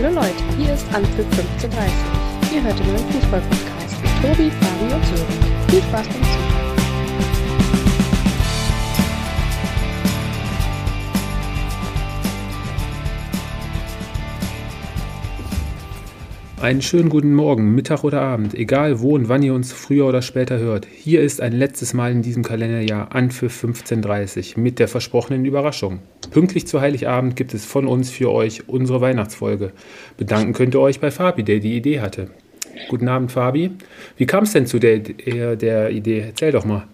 Hallo Leute, hier ist Anpfiff 1530. Ihr hört den neuen Fußball-Podcast mit Tobi, Fabi und Sören. Viel Spaß beim Zuhören. Einen schönen guten Morgen, Mittag oder Abend, egal wo und wann ihr uns früher oder später hört. Hier ist ein letztes Mal in diesem Kalenderjahr Anpfiff 1530 mit der versprochenen Überraschung. Pünktlich zu Heiligabend gibt es von uns für euch unsere Weihnachtsfolge. Bedanken könnt ihr euch bei Fabi, der die Idee hatte. Guten Abend, Fabi. Wie kam es denn zu der, der Idee? Erzähl doch mal.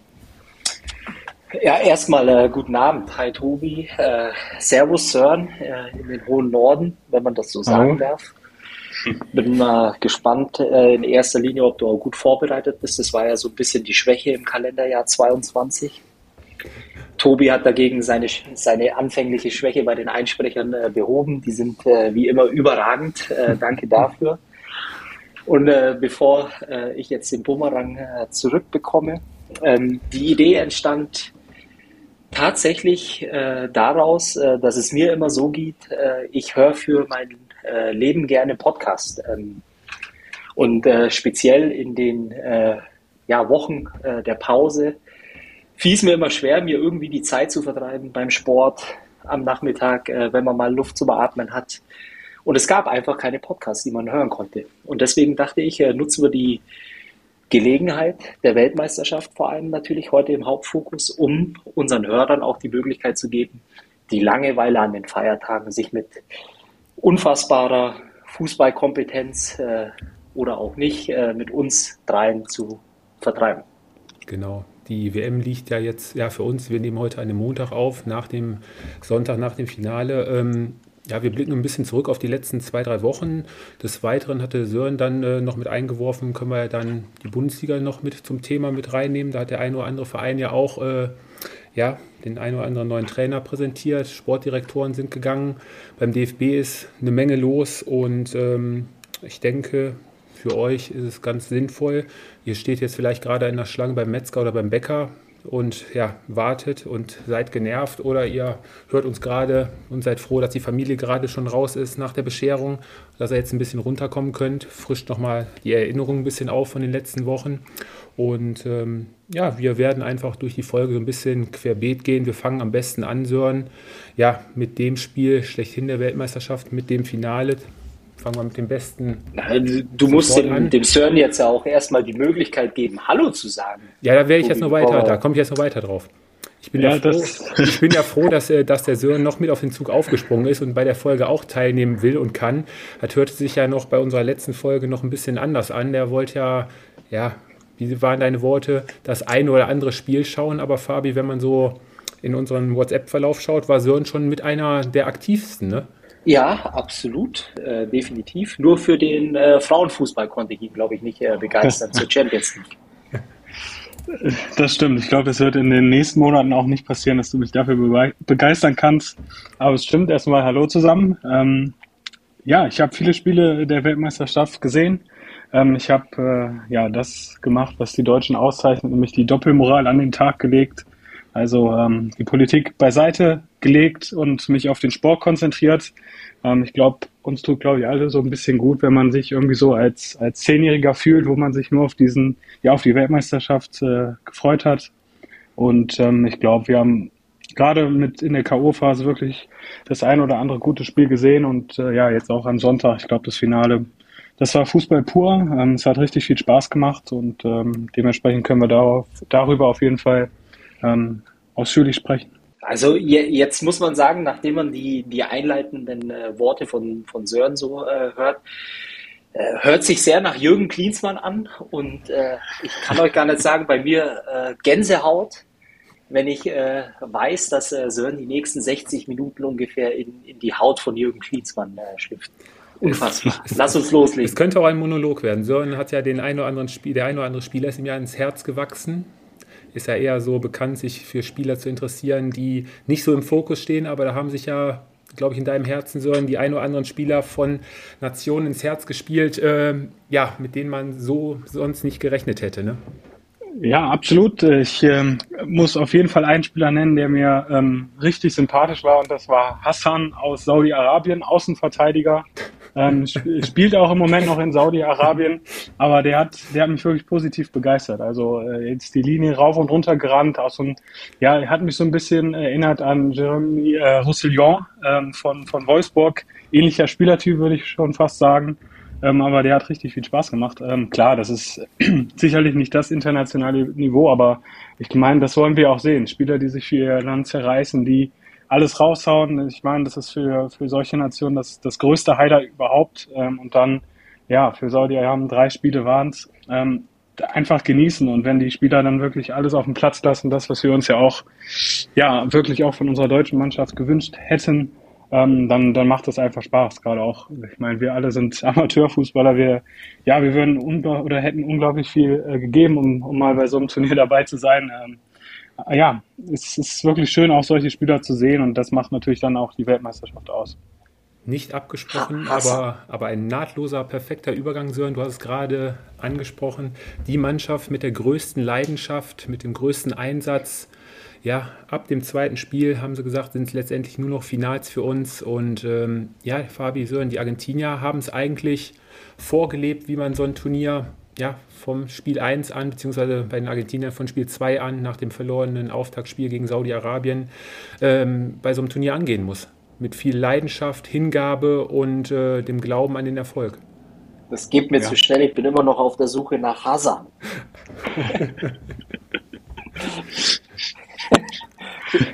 Ja, erstmal äh, guten Abend. Hi Tobi. Äh, Servus Sören äh, in den hohen Norden, wenn man das so sagen Hallo. darf. Bin äh, gespannt äh, in erster Linie, ob du auch gut vorbereitet bist. Das war ja so ein bisschen die Schwäche im Kalenderjahr 22. Tobi hat dagegen seine, seine anfängliche Schwäche bei den Einsprechern äh, behoben. Die sind äh, wie immer überragend. Äh, danke dafür. Und äh, bevor ich jetzt den Bumerang zurückbekomme, ähm, die Idee entstand tatsächlich daraus, dass es mir immer so geht, ich höre für mein äh, leben gerne Podcast. Ähm, und äh, speziell in den äh, ja, Wochen äh, der Pause fiel es mir immer schwer, mir irgendwie die Zeit zu vertreiben beim Sport am Nachmittag, äh, wenn man mal Luft zu beatmen hat. Und es gab einfach keine Podcasts, die man hören konnte. Und deswegen dachte ich, äh, nutzen wir die Gelegenheit der Weltmeisterschaft vor allem natürlich heute im Hauptfokus, um unseren Hörern auch die Möglichkeit zu geben, die Langeweile an den Feiertagen sich mit unfassbarer Fußballkompetenz äh, oder auch nicht äh, mit uns dreien zu vertreiben. Genau. Die WM liegt ja jetzt ja für uns. Wir nehmen heute einen Montag auf, nach dem Sonntag, nach dem Finale. Ähm, ja, wir blicken ein bisschen zurück auf die letzten zwei, drei Wochen. Des Weiteren hatte Sören dann äh, noch mit eingeworfen, können wir ja dann die Bundesliga noch mit zum Thema mit reinnehmen. Da hat der ein oder andere Verein ja auch äh, ja, den einen oder anderen neuen Trainer präsentiert. Sportdirektoren sind gegangen. Beim DFB ist eine Menge los und ähm, ich denke, für euch ist es ganz sinnvoll. Ihr steht jetzt vielleicht gerade in der Schlange beim Metzger oder beim Bäcker und ja, wartet und seid genervt oder ihr hört uns gerade und seid froh, dass die Familie gerade schon raus ist nach der Bescherung, dass ihr jetzt ein bisschen runterkommen könnt, frischt nochmal die Erinnerung ein bisschen auf von den letzten Wochen und ähm, ja, wir werden einfach durch die Folge so ein bisschen querbeet gehen. Wir fangen am besten an, Sören, ja, mit dem Spiel schlechthin der Weltmeisterschaft, mit dem Finale. Fangen wir mit dem besten. Nein, du musst dem, dem Sören jetzt ja auch erstmal die Möglichkeit geben, Hallo zu sagen. Ja, da wäre ich jetzt noch weiter, da komme ich jetzt noch weiter drauf. Ich bin ja, ja froh, ich bin ja froh dass, äh, dass der Sören noch mit auf den Zug aufgesprungen ist und bei der Folge auch teilnehmen will und kann. Das hörte sich ja noch bei unserer letzten Folge noch ein bisschen anders an. Der wollte ja, ja, wie waren deine Worte, das eine oder andere Spiel schauen. Aber Fabi, wenn man so in unseren WhatsApp-Verlauf schaut, war Sören schon mit einer der aktivsten, ne? Ja, absolut, äh, definitiv. Nur für den äh, Frauenfußball konnte ich ihn, glaube ich, nicht äh, begeistern zur Champions League. Das stimmt. Ich glaube, es wird in den nächsten Monaten auch nicht passieren, dass du mich dafür begeistern kannst. Aber es stimmt. Erstmal Hallo zusammen. Ähm, ja, ich habe viele Spiele der Weltmeisterschaft gesehen. Ähm, ich habe äh, ja das gemacht, was die Deutschen auszeichnet, nämlich die Doppelmoral an den Tag gelegt. Also ähm, die Politik beiseite gelegt und mich auf den Sport konzentriert. Ähm, ich glaube, uns tut, glaube ich, alle so ein bisschen gut, wenn man sich irgendwie so als, als Zehnjähriger fühlt, wo man sich nur auf diesen, ja, auf die Weltmeisterschaft äh, gefreut hat. Und ähm, ich glaube, wir haben gerade mit in der K.O.-Phase wirklich das ein oder andere gute Spiel gesehen und äh, ja, jetzt auch am Sonntag, ich glaube, das Finale das war Fußball pur. Ähm, es hat richtig viel Spaß gemacht und ähm, dementsprechend können wir darauf, darüber auf jeden Fall ähm, ausführlich sprechen. Also jetzt muss man sagen, nachdem man die, die einleitenden äh, Worte von, von Sören so äh, hört, äh, hört sich sehr nach Jürgen Klinsmann an und äh, ich kann euch gar nicht sagen, bei mir äh, Gänsehaut, wenn ich weiß, dass Sören die nächsten 60 Minuten ungefähr in, in die Haut von Jürgen Klinsmann schlüpft. Unfassbar. Lass uns loslegen. Es könnte auch ein Monolog werden. Sören hat ja den ein oder anderen Spiel, der ein oder andere Spieler ist ihm ja ins Herz gewachsen. Ist ja eher so bekannt, sich für Spieler zu interessieren, die nicht so im Fokus stehen, aber da haben sich ja, glaube ich, in deinem Herzen, Sören, die ein oder anderen Spieler von Nationen ins Herz gespielt, äh, ja, mit denen man so sonst nicht gerechnet hätte, ne? Ja, absolut. Ich ähm, muss auf jeden Fall einen Spieler nennen, der mir ähm, richtig sympathisch war und das war Hassan aus Saudi-Arabien, Außenverteidiger. Ähm, spielt auch im Moment noch in Saudi-Arabien, aber der hat, der hat mich wirklich positiv begeistert. Also äh, jetzt die Linie rauf und runter gerannt, auch so ein, ja, hat mich so ein bisschen erinnert an Jeremy äh, Roussillon ähm, von, von Wolfsburg. Ähnlicher Spielertyp, würde ich schon fast sagen. Ähm, aber der hat richtig viel Spaß gemacht. Ähm, klar, das ist sicherlich nicht das internationale Niveau, aber ich meine, das wollen wir auch sehen. Spieler, die sich für ihr Land zerreißen, die alles raushauen. Ich meine, das ist für, für solche Nationen das, das größte Highlight überhaupt. Ähm, und dann, ja, für Saudi haben drei Spiele waren es. Ähm, einfach genießen und wenn die Spieler dann wirklich alles auf den Platz lassen, das, was wir uns ja auch, ja, wirklich auch von unserer deutschen Mannschaft gewünscht hätten, ähm, dann, dann macht das einfach Spaß. Gerade auch, ich meine, wir alle sind Amateurfußballer. Wir, ja, wir würden oder hätten unglaublich viel äh, gegeben, um, um mal bei so einem Turnier dabei zu sein. Ähm, ja, es ist wirklich schön, auch solche Spieler zu sehen und das macht natürlich dann auch die Weltmeisterschaft aus. Nicht abgesprochen, aber, aber ein nahtloser, perfekter Übergang, Sören. Du hast es gerade angesprochen. Die Mannschaft mit der größten Leidenschaft, mit dem größten Einsatz. Ja, ab dem zweiten Spiel haben sie gesagt, sind es letztendlich nur noch Finals für uns. Und ähm, ja, Fabi, Sören, die Argentinier haben es eigentlich vorgelebt, wie man so ein Turnier ja, vom Spiel 1 an, beziehungsweise bei den Argentiniern von Spiel 2 an, nach dem verlorenen Auftaktspiel gegen Saudi-Arabien, ähm, bei so einem Turnier angehen muss. Mit viel Leidenschaft, Hingabe und äh, dem Glauben an den Erfolg. Das geht mir ja. zu schnell, ich bin immer noch auf der Suche nach Hassan.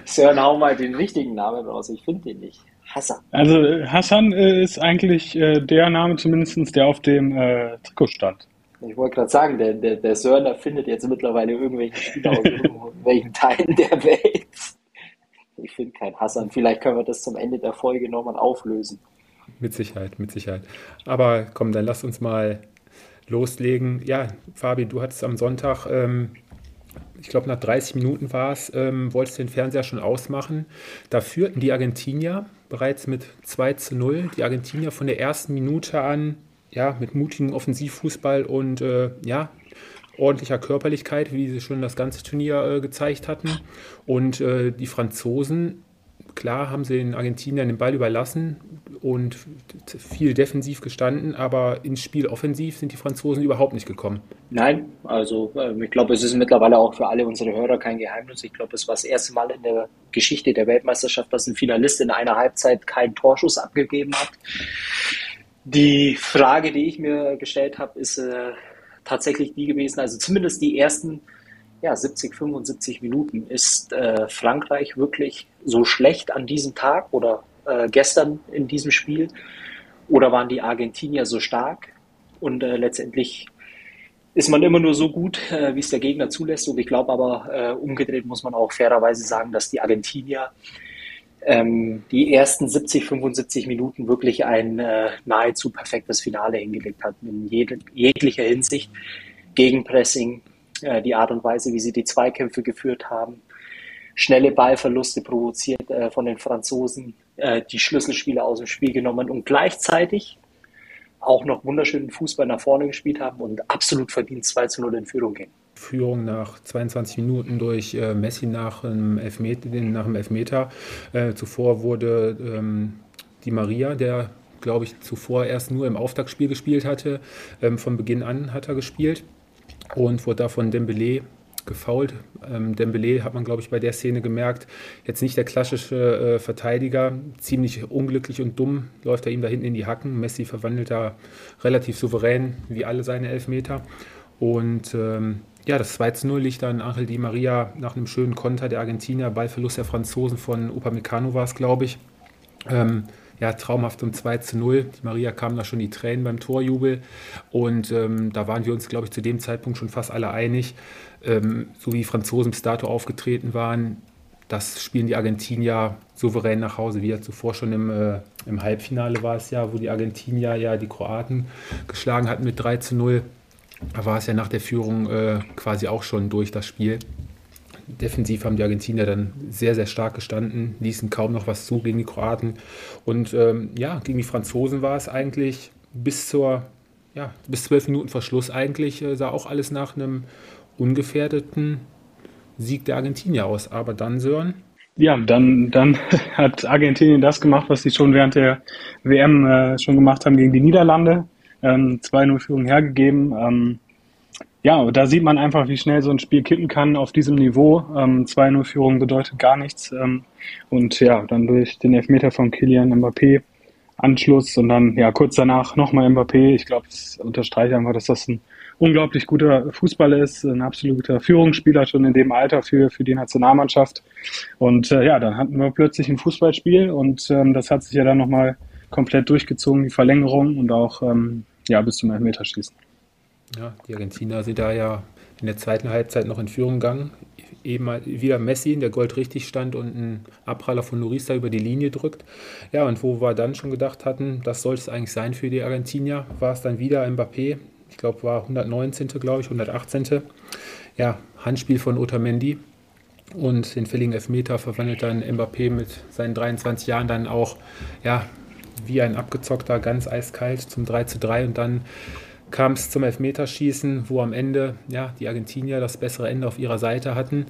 Sören, hau mal den richtigen Namen raus, ich finde den nicht. Hassan. Also Hassan äh, ist eigentlich äh, der Name zumindest, der auf dem äh, Trikot stand. Ich wollte gerade sagen, der, der, der Sörner findet jetzt mittlerweile irgendwelche Spieler aus irgendwelchen Teilen der Welt. Ich finde kein Hassan. Vielleicht können wir das zum Ende der Folge nochmal auflösen. Mit Sicherheit, mit Sicherheit. Aber komm, dann lass uns mal loslegen. Ja, Fabi, du hattest am Sonntag, ähm, ich glaube nach 30 Minuten war es, ähm, wolltest den Fernseher schon ausmachen. Da führten die Argentinier bereits mit 2 zu 0. Die Argentinier von der ersten Minute an ja, mit mutigem Offensivfußball und äh, ja, ordentlicher Körperlichkeit, wie sie schon das ganze Turnier äh, gezeigt hatten. Und äh, die Franzosen, klar, haben sie den Argentiniern den Ball überlassen und viel defensiv gestanden, aber ins Spiel offensiv sind die Franzosen überhaupt nicht gekommen. Nein, also äh, ich glaube, es ist mittlerweile auch für alle unsere Hörer kein Geheimnis. Ich glaube, es war das erste Mal in der Geschichte der Weltmeisterschaft, dass ein Finalist in einer Halbzeit keinen Torschuss abgegeben hat. Die Frage, die ich mir gestellt habe, ist äh, tatsächlich die gewesen, also zumindest die ersten ja, 70, 75 Minuten. Ist äh, Frankreich wirklich so schlecht an diesem Tag oder äh, gestern in diesem Spiel? Oder waren die Argentinier so stark? Und äh, letztendlich ist man immer nur so gut, äh, wie es der Gegner zulässt. Und ich glaube aber, äh, umgedreht muss man auch fairerweise sagen, dass die Argentinier ähm, die ersten 70, 75 Minuten wirklich ein äh, nahezu perfektes Finale hingelegt hat, in jede, jeglicher Hinsicht. Gegenpressing, äh, die Art und Weise, wie sie die Zweikämpfe geführt haben, schnelle Ballverluste provoziert äh, von den Franzosen, äh, die Schlüsselspieler aus dem Spiel genommen und gleichzeitig auch noch wunderschönen Fußball nach vorne gespielt haben und absolut verdient 2 zu 0 in Führung gehen. Führung nach 22 Minuten durch äh, Messi nach einem Elfmeter. Nach einem Elfmeter. Äh, zuvor wurde ähm, die Maria, der glaube ich zuvor erst nur im Auftaktspiel gespielt hatte, ähm, von Beginn an hat er gespielt und wurde da von Dembele gefault. Ähm, Dembele hat man, glaube ich, bei der Szene gemerkt, jetzt nicht der klassische äh, Verteidiger, ziemlich unglücklich und dumm läuft er ihm da hinten in die Hacken. Messi verwandelt da relativ souverän wie alle seine Elfmeter. Und ähm, ja, das 2 zu 0 liegt dann Angel Di Maria nach einem schönen Konter der Argentinier, Ballverlust der Franzosen von Upamecano war es, glaube ich. Ähm, ja, traumhaft um 2 zu 0. Die Maria kam da schon die Tränen beim Torjubel. Und ähm, da waren wir uns, glaube ich, zu dem Zeitpunkt schon fast alle einig. Ähm, so wie die Franzosen bis dato aufgetreten waren, das spielen die Argentinier souverän nach Hause, wie ja zuvor schon im, äh, im Halbfinale war es ja, wo die Argentinier ja die Kroaten geschlagen hatten mit 3 zu 0. Da war es ja nach der Führung äh, quasi auch schon durch das Spiel. Defensiv haben die Argentinier dann sehr, sehr stark gestanden, ließen kaum noch was zu gegen die Kroaten. Und ähm, ja, gegen die Franzosen war es eigentlich bis zur, ja, bis zwölf Minuten Verschluss eigentlich, äh, sah auch alles nach einem ungefährdeten Sieg der Argentinier aus. Aber dann, Sören? Ja, dann, dann hat Argentinien das gemacht, was sie schon während der WM äh, schon gemacht haben gegen die Niederlande. Ähm, 2-0-Führung hergegeben. Ähm, ja, da sieht man einfach, wie schnell so ein Spiel kippen kann auf diesem Niveau. Ähm, 2-0-Führung bedeutet gar nichts. Ähm, und ja, dann durch den Elfmeter von Kilian Mbappé Anschluss und dann ja kurz danach nochmal Mbappé. Ich glaube, das unterstreicht einfach, dass das ein unglaublich guter Fußballer ist, ein absoluter Führungsspieler schon in dem Alter für, für die Nationalmannschaft. Und äh, ja, dann hatten wir plötzlich ein Fußballspiel und ähm, das hat sich ja dann nochmal komplett durchgezogen, die Verlängerung und auch ähm, ja, bis zum Elfmeterschießen. Ja, die Argentinier sind da ja in der zweiten Halbzeit noch in Führung gegangen. Eben wieder Messi, der Gold richtig stand und ein Abpraller von Lurista über die Linie drückt. Ja, und wo wir dann schon gedacht hatten, das sollte es eigentlich sein für die Argentinier, war es dann wieder Mbappé. Ich glaube, war 119. glaube ich, 118. Ja, Handspiel von Otamendi. Und den fälligen Elfmeter verwandelt dann Mbappé mit seinen 23 Jahren dann auch, ja, wie ein abgezockter, ganz eiskalt zum 3 zu 3 und dann kam es zum Elfmeterschießen, wo am Ende ja, die Argentinier das bessere Ende auf ihrer Seite hatten.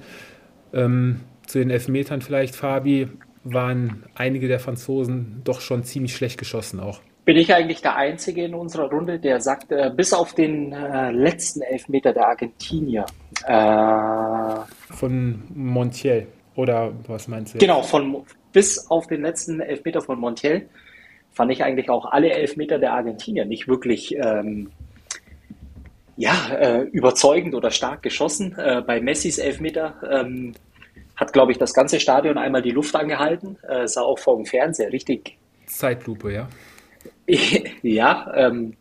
Ähm, zu den Elfmetern vielleicht, Fabi, waren einige der Franzosen doch schon ziemlich schlecht geschossen auch. Bin ich eigentlich der Einzige in unserer Runde, der sagt, äh, bis auf den äh, letzten Elfmeter der Argentinier. Äh, von Montiel, oder was meinst du? Genau, von, bis auf den letzten Elfmeter von Montiel fand ich eigentlich auch alle Elfmeter der Argentinier nicht wirklich ähm, ja, äh, überzeugend oder stark geschossen. Äh, bei Messis Elfmeter ähm, hat, glaube ich, das ganze Stadion einmal die Luft angehalten. Äh, sah auch vor dem Fernseher richtig. Zeitlupe, ja. ja, ähm,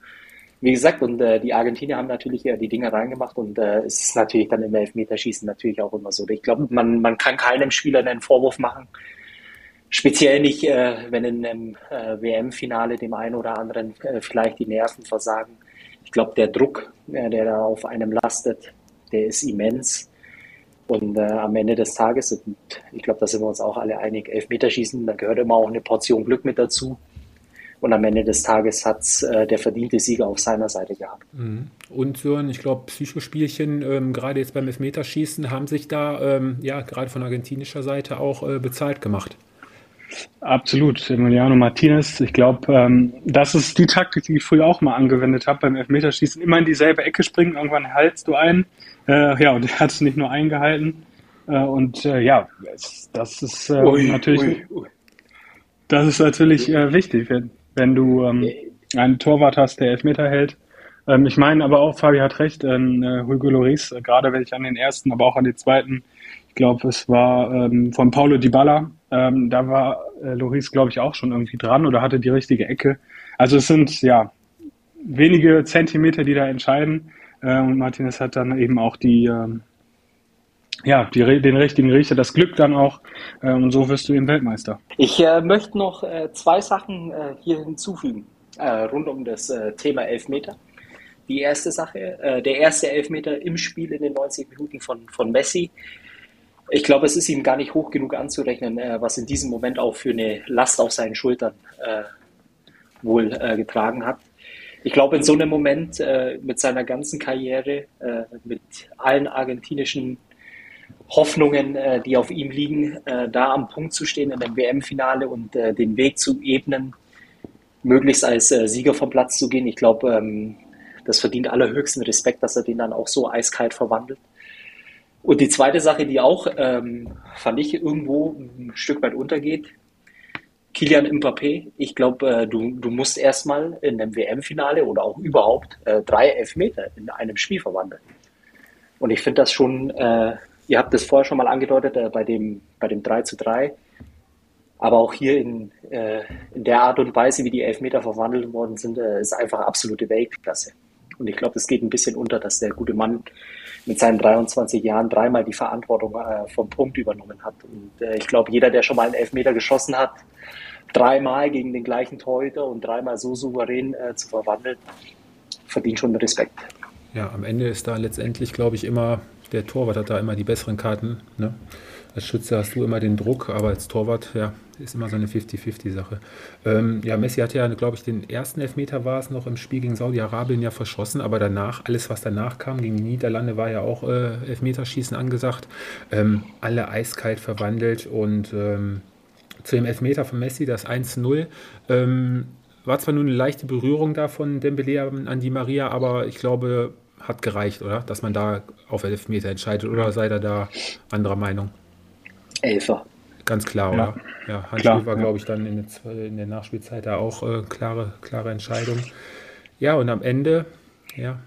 wie gesagt, und äh, die Argentinier haben natürlich ja die Dinge reingemacht und äh, es ist natürlich dann im Elfmeterschießen natürlich auch immer so. Ich glaube, man, man kann keinem Spieler einen Vorwurf machen. Speziell nicht, äh, wenn in einem äh, WM-Finale dem einen oder anderen äh, vielleicht die Nerven versagen ich glaube, der Druck, äh, der da auf einem lastet, der ist immens. Und äh, am Ende des Tages, und ich glaube, da sind wir uns auch alle einig, Elfmeterschießen, da gehört immer auch eine Portion Glück mit dazu. Und am Ende des Tages hat äh, der verdiente Sieger auf seiner Seite gehabt. Mhm. Und so ich glaube, Psychospielchen, ähm, gerade jetzt beim Elfmeterschießen, haben sich da ähm, ja gerade von argentinischer Seite auch äh, bezahlt gemacht. Absolut, Emiliano Martinez. Ich glaube, ähm, das ist die Taktik, die ich früher auch mal angewendet habe beim Elfmeterschießen. Immer in dieselbe Ecke springen, irgendwann haltst du ein. Äh, ja, und er hat es nicht nur eingehalten. Äh, und äh, ja, das ist äh, ui, natürlich, ui, ui. das ist natürlich äh, wichtig, wenn, wenn du ähm, einen Torwart hast, der Elfmeter hält. Ähm, ich meine aber auch, Fabi hat recht, ähm, äh, Hugo Loris, äh, gerade wenn ich an den ersten, aber auch an den zweiten, ich glaube, es war ähm, von Paulo Dybala, ähm, da war äh, Loris, glaube ich, auch schon irgendwie dran oder hatte die richtige Ecke. Also es sind ja wenige Zentimeter, die da entscheiden. Äh, und Martinez hat dann eben auch die, ähm, ja, die, den richtigen Richter, das Glück dann auch. Äh, und so wirst du eben Weltmeister. Ich äh, möchte noch äh, zwei Sachen äh, hier hinzufügen, rund um das Thema Elfmeter. Die erste Sache, der erste Elfmeter im Spiel in den 90 Minuten von, von Messi ich glaube, es ist ihm gar nicht hoch genug anzurechnen, äh, was in diesem Moment auch für eine Last auf seinen Schultern äh, wohl äh, getragen hat. Ich glaube, in so einem Moment äh, mit seiner ganzen Karriere, äh, mit allen argentinischen Hoffnungen, äh, die auf ihm liegen, da am Punkt zu stehen in einem WM-Finale und den Weg zu ebnen, möglichst als Sieger vom Platz zu gehen, ich glaube, ähm, das verdient allerhöchsten Respekt, dass er den dann auch so eiskalt verwandelt. Und die zweite Sache, die auch, ähm, fand ich, irgendwo ein Stück weit untergeht, Kilian Mbappé, ich glaube, äh, du, du musst erstmal in einem WM-Finale oder auch überhaupt äh, drei Elfmeter in einem Spiel verwandeln. Und ich finde das schon, äh, ihr habt das vorher schon mal angedeutet, äh, bei, dem, bei dem 3 zu 3, aber auch hier in, äh, in der Art und Weise, wie die Elfmeter verwandelt worden sind, äh, ist einfach absolute Weltklasse. Und ich glaube, es geht ein bisschen unter, dass der gute Mann mit seinen 23 Jahren dreimal die Verantwortung äh, vom Punkt übernommen hat. Und äh, ich glaube, jeder, der schon mal einen Elfmeter geschossen hat, dreimal gegen den gleichen Torhüter und dreimal so souverän äh, zu verwandeln, verdient schon Respekt. Ja, am Ende ist da letztendlich, glaube ich, immer der Torwart hat da immer die besseren Karten. Ne? Als Schütze hast du immer den Druck, aber als Torwart, ja, ist immer so eine 50-50-Sache. Ähm, ja, Messi hat ja, glaube ich, den ersten Elfmeter war es noch im Spiel gegen Saudi-Arabien ja verschossen, aber danach, alles was danach kam, gegen die Niederlande war ja auch äh, Elfmeterschießen angesagt. Ähm, alle eiskalt verwandelt und ähm, zu dem Elfmeter von Messi, das 1-0, ähm, war zwar nur eine leichte Berührung da von Dembele an die Maria, aber ich glaube, hat gereicht, oder? Dass man da auf Elfmeter entscheidet, oder seid ihr da anderer Meinung? Elfer. Ganz klar, ja. oder? Ja, Handspiel klar, war, ja. glaube ich, dann in der, in der Nachspielzeit da auch äh, klare, klare Entscheidung. Ja, und am Ende, ja,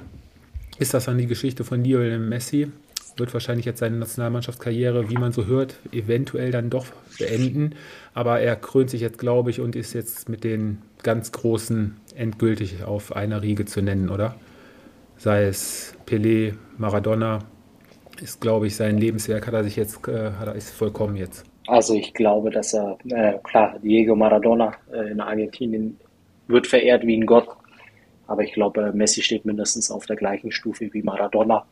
ist das dann die Geschichte von Lionel Messi. Wird wahrscheinlich jetzt seine Nationalmannschaftskarriere, wie man so hört, eventuell dann doch beenden. Aber er krönt sich jetzt, glaube ich, und ist jetzt mit den ganz Großen endgültig auf einer Riege zu nennen, oder? Sei es Pelé, Maradona, ist, glaube ich, sein Lebenswerk hat er sich jetzt, äh, hat er, ist vollkommen jetzt. Also ich glaube, dass er, äh, klar, Diego Maradona äh, in Argentinien wird verehrt wie ein Gott, aber ich glaube, Messi steht mindestens auf der gleichen Stufe wie Maradona.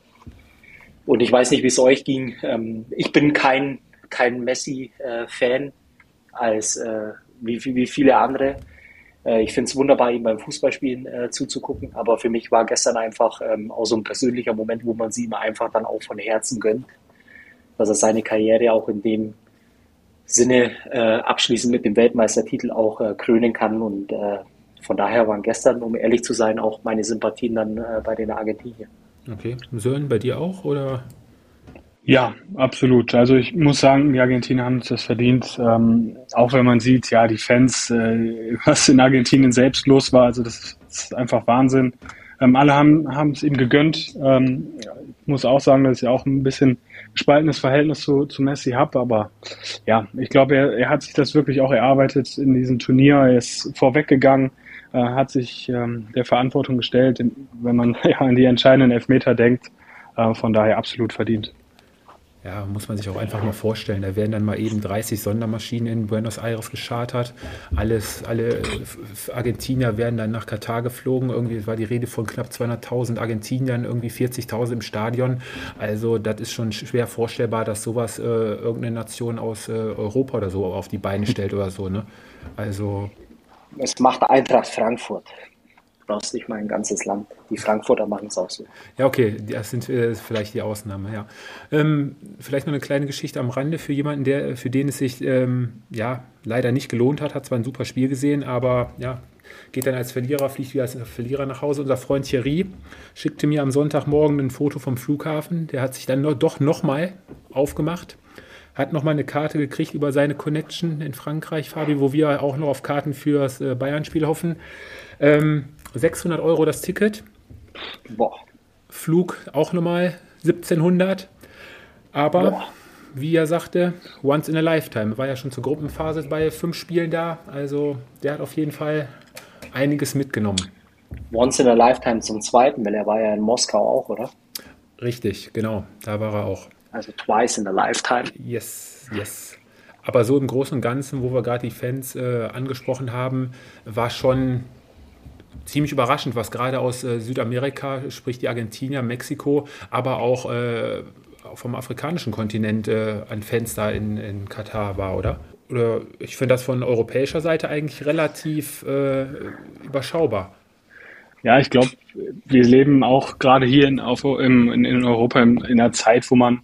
Und ich weiß nicht, wie es euch ging. Ähm, ich bin kein, kein Messi-Fan als äh, wie, wie viele andere. Äh, ich finde es wunderbar, ihm beim Fußballspielen äh, zuzugucken, aber für mich war gestern einfach ähm, auch so ein persönlicher Moment, wo man sie ihm einfach dann auch von Herzen gönnt, dass er seine Karriere auch in dem Sinne äh, abschließend mit dem Weltmeistertitel auch äh, krönen kann und äh, von daher waren gestern, um ehrlich zu sein, auch meine Sympathien dann äh, bei den Argentiniern. Okay. Sören, bei dir auch oder? Ja, absolut. Also ich muss sagen, die Argentinier haben das verdient. Ähm, auch wenn man sieht, ja, die Fans, äh, was in Argentinien selbst los war, also das ist einfach Wahnsinn. Ähm, alle haben haben es ihm gegönnt. Ähm, ich muss auch sagen, dass ich auch ein bisschen gespaltenes Verhältnis zu, zu Messi habe, aber ja, ich glaube, er, er hat sich das wirklich auch erarbeitet in diesem Turnier. Er ist vorweggegangen, äh, hat sich ähm, der Verantwortung gestellt, wenn man ja an die entscheidenden Elfmeter denkt. Äh, von daher absolut verdient. Ja, muss man sich auch einfach mal vorstellen. Da werden dann mal eben 30 Sondermaschinen in Buenos Aires geschartert. Alles, alle Argentinier werden dann nach Katar geflogen. Irgendwie war die Rede von knapp 200.000 Argentiniern, irgendwie 40.000 im Stadion. Also das ist schon schwer vorstellbar, dass sowas äh, irgendeine Nation aus äh, Europa oder so auf die Beine stellt oder so. Ne? Also es macht Eintracht Frankfurt brauchst nicht mal ein ganzes Land. Die Frankfurter machen es auch so. Ja, okay, das sind äh, vielleicht die Ausnahme, ja. Ähm, vielleicht noch eine kleine Geschichte am Rande für jemanden, der, für den es sich ähm, ja leider nicht gelohnt hat, hat zwar ein super Spiel gesehen, aber ja, geht dann als Verlierer, fliegt wieder als Verlierer nach Hause. Unser Freund Thierry schickte mir am Sonntagmorgen ein Foto vom Flughafen. Der hat sich dann noch, doch nochmal aufgemacht hat nochmal eine Karte gekriegt über seine Connection in Frankreich, Fabi, wo wir auch noch auf Karten fürs äh, Bayern-Spiel hoffen. Ähm, 600 Euro das Ticket. Boah. Flug auch nochmal 1700. Aber, Boah. wie er sagte, once in a lifetime. War ja schon zur Gruppenphase bei fünf Spielen da. Also der hat auf jeden Fall einiges mitgenommen. Once in a lifetime zum zweiten, weil er war ja in Moskau auch, oder? Richtig, genau. Da war er auch. Also twice in a lifetime. Yes, yes. Aber so im Großen und Ganzen, wo wir gerade die Fans äh, angesprochen haben, war schon ziemlich überraschend, was gerade aus äh, Südamerika, sprich die Argentinier, Mexiko, aber auch äh, vom afrikanischen Kontinent äh, Fans da in, in Katar war, oder? Oder ich finde das von europäischer Seite eigentlich relativ äh, überschaubar. Ja, ich glaube, wir leben auch gerade hier in, auf, in, in Europa in, in, einer Zeit, wo man,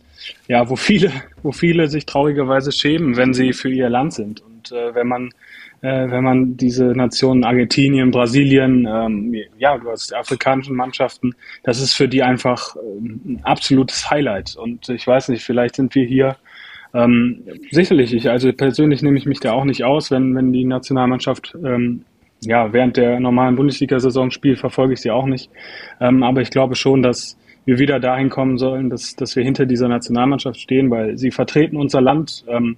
ja, wo viele, wo viele sich traurigerweise schämen, wenn sie für ihr Land sind. Und äh, wenn man äh, wenn man diese Nationen Argentinien, Brasilien, ähm, ja, du hast die afrikanischen Mannschaften, das ist für die einfach ähm, ein absolutes Highlight. Und ich weiß nicht, vielleicht sind wir hier ähm, sicherlich, ich, also persönlich nehme ich mich da auch nicht aus, wenn, wenn die Nationalmannschaft ähm, ja, während der normalen Bundesliga-Saison spielt, verfolge ich sie auch nicht. Ähm, aber ich glaube schon, dass wir wieder dahin kommen sollen, dass, dass wir hinter dieser Nationalmannschaft stehen, weil sie vertreten unser Land. Ähm,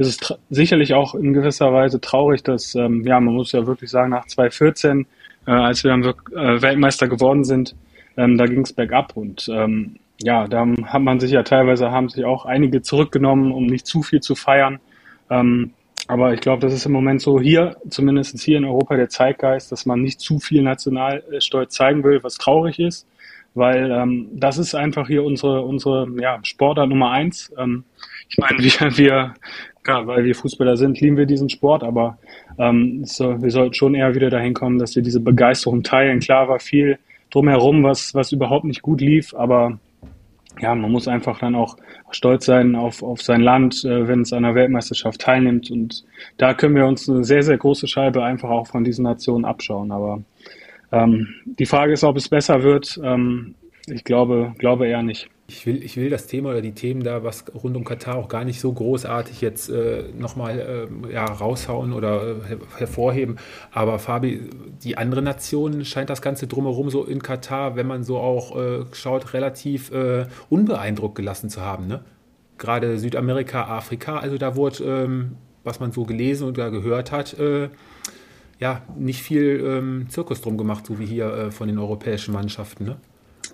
es ist sicherlich auch in gewisser Weise traurig, dass, ähm, ja, man muss ja wirklich sagen, nach 2014, äh, als wir dann äh, Weltmeister geworden sind, ähm, da ging es bergab und ähm, ja, da hat man sich ja teilweise, haben sich auch einige zurückgenommen, um nicht zu viel zu feiern. Ähm, aber ich glaube, das ist im Moment so hier, zumindest hier in Europa, der Zeitgeist, dass man nicht zu viel Nationalstolz zeigen will, was traurig ist. weil ähm, das ist einfach hier unsere, unsere ja, Sportart Nummer eins. Ähm, ich meine, wir, wir ja, weil wir Fußballer sind, lieben wir diesen Sport, aber ähm, so, wir sollten schon eher wieder dahin kommen, dass wir diese Begeisterung teilen. Klar war viel drumherum, was, was überhaupt nicht gut lief, aber ja, man muss einfach dann auch stolz sein auf, auf sein Land, äh, wenn es an der Weltmeisterschaft teilnimmt. Und da können wir uns eine sehr, sehr große Scheibe einfach auch von diesen Nationen abschauen. Aber ähm, die Frage ist, ob es besser wird. Ähm, ich glaube, glaube eher nicht. Ich will, ich will das Thema oder die Themen da, was rund um Katar auch gar nicht so großartig jetzt äh, nochmal äh, ja, raushauen oder äh, hervorheben. Aber Fabi, die anderen Nationen scheint das Ganze drumherum so in Katar, wenn man so auch äh, schaut, relativ äh, unbeeindruckt gelassen zu haben. Ne? Gerade Südamerika, Afrika, also da wurde, ähm, was man so gelesen oder gehört hat, äh, ja, nicht viel ähm, Zirkus drum gemacht, so wie hier äh, von den europäischen Mannschaften. Ne?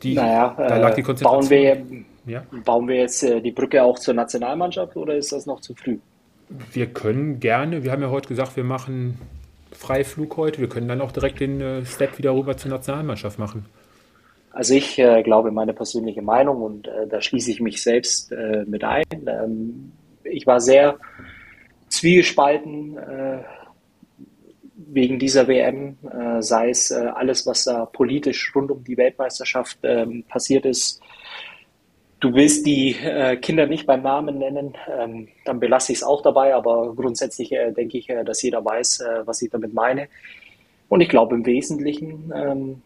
Die, naja, da lag die äh, Konzentration. Bauen wir, ja? bauen wir jetzt äh, die Brücke auch zur Nationalmannschaft oder ist das noch zu früh? Wir können gerne, wir haben ja heute gesagt, wir machen Freiflug heute, wir können dann auch direkt den äh, Step wieder rüber zur Nationalmannschaft machen. Also ich äh, glaube, meine persönliche Meinung, und äh, da schließe ich mich selbst äh, mit ein, ähm, ich war sehr zwiegespalten wegen dieser WM, äh, sei es äh, alles, was da politisch rund um die Weltmeisterschaft ähm, passiert ist. Du willst die äh, Kinder nicht beim Namen nennen, ähm, dann belasse ich es auch dabei, aber grundsätzlich äh, denke ich, äh, dass jeder weiß, äh, was ich damit meine. Und ich glaube im Wesentlichen, ähm,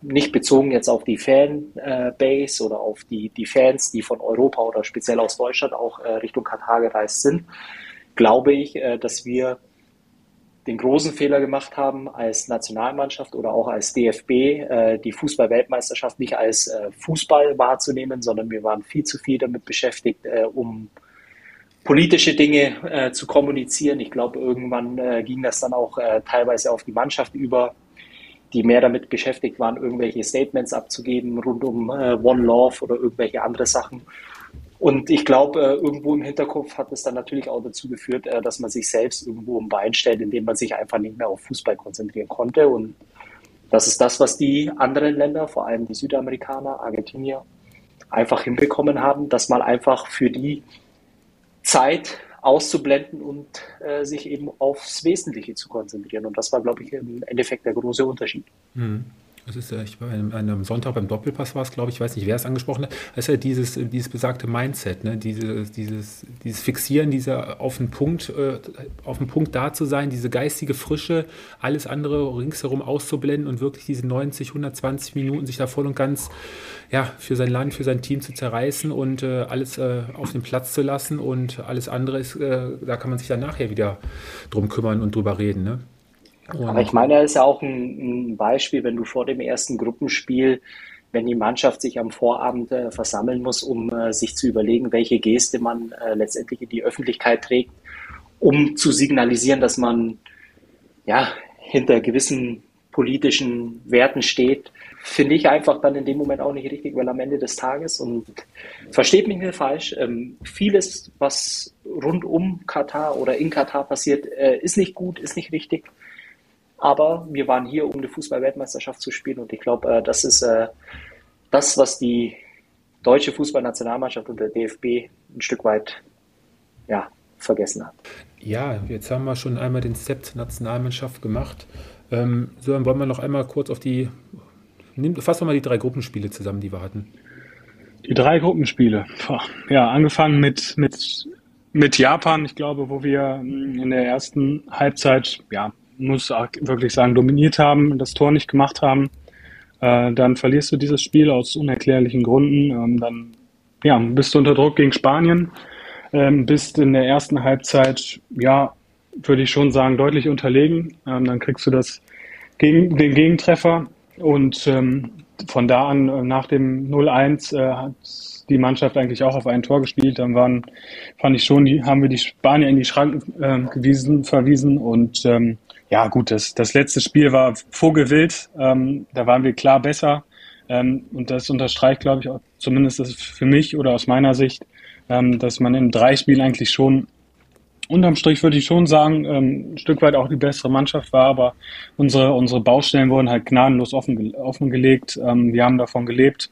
nicht bezogen jetzt auf die Fanbase oder auf die, die Fans, die von Europa oder speziell aus Deutschland auch Richtung Katar gereist sind, glaube ich, dass wir den großen Fehler gemacht haben, als Nationalmannschaft oder auch als DFB äh, die Fußball-Weltmeisterschaft nicht als äh, Fußball wahrzunehmen, sondern wir waren viel zu viel damit beschäftigt, äh, um politische Dinge äh, zu kommunizieren. Ich glaube, irgendwann äh, ging das dann auch äh, teilweise auf die Mannschaft über, die mehr damit beschäftigt waren, irgendwelche Statements abzugeben rund um One Love oder irgendwelche andere Sachen. Und ich glaube, äh, irgendwo im Hinterkopf hat es dann natürlich auch dazu geführt, äh, dass man sich selbst irgendwo im Bein stellt, indem man sich einfach nicht mehr auf Fußball konzentrieren konnte. Und das ist das, was die anderen Länder, vor allem die Südamerikaner, Argentinier, einfach hinbekommen haben, dass man einfach für die Zeit auszublenden und äh, sich eben aufs Wesentliche zu konzentrieren. Und das war, glaube ich, im Endeffekt der große Unterschied. Mhm. Das ist ja, ich an einem Sonntag beim Doppelpass war es, glaube ich, ich weiß nicht, wer es angesprochen hat. Das ist ja dieses, dieses besagte Mindset, ne? Diese, dieses, dieses Fixieren, dieser auf den Punkt, äh, auf den Punkt da zu sein, diese geistige Frische, alles andere ringsherum auszublenden und wirklich diese 90, 120 Minuten sich da voll und ganz ja, für sein Land, für sein Team zu zerreißen und äh, alles äh, auf den Platz zu lassen und alles andere ist, äh, da kann man sich dann nachher wieder drum kümmern und drüber reden. Ne? Und Aber ich meine, das ist ja auch ein, ein, Beispiel, wenn du vor dem ersten Gruppenspiel, wenn die Mannschaft sich am Vorabend äh, versammeln muss, um äh, sich zu überlegen, welche Geste man äh, letztendlich in die Öffentlichkeit trägt, um zu signalisieren, dass man ja hinter gewissen politischen Werten steht, finde ich einfach dann in dem Moment auch nicht richtig, weil am Ende des Tages, und versteht mich nicht falsch, ähm, vieles, was rund um Katar oder in Katar passiert, äh, ist nicht gut, ist nicht richtig. Aber wir waren hier, um eine Fußball-Weltmeisterschaft zu spielen. Und ich glaube, äh, das ist äh, das, was die deutsche Fußballnationalmannschaft und der DFB ein Stück weit ja, vergessen hat. Ja, jetzt haben wir schon einmal den Step Nationalmannschaft gemacht. Ähm, so, dann wollen wir noch einmal kurz auf die. Nimm, fassen wir mal die drei Gruppenspiele zusammen, die wir hatten. Die drei Gruppenspiele. Ja, angefangen mit, mit, mit Japan, ich glaube, wo wir hm, in der ersten Halbzeit ja, muss wirklich sagen, dominiert haben, das Tor nicht gemacht haben, äh, dann verlierst du dieses Spiel aus unerklärlichen Gründen. Ähm, dann ja, bist du unter Druck gegen Spanien, ähm, bist in der ersten Halbzeit, ja, würde ich schon sagen, deutlich unterlegen. Ähm, dann kriegst du das gegen den Gegentreffer und ähm, von da an äh, nach dem 0-1 äh, hat die Mannschaft eigentlich auch auf ein Tor gespielt. Dann waren, fand ich schon, die, haben wir die Spanier in die Schranken äh, gewiesen, verwiesen und ähm, ja, gut, das, das letzte Spiel war vogelwild. Ähm, da waren wir klar besser. Ähm, und das unterstreicht, glaube ich, auch zumindest für mich oder aus meiner Sicht, ähm, dass man in drei Spielen eigentlich schon unterm Strich würde ich schon sagen, ähm, ein Stück weit auch die bessere Mannschaft war, aber unsere, unsere Baustellen wurden halt gnadenlos offen, offengelegt. Ähm, wir haben davon gelebt,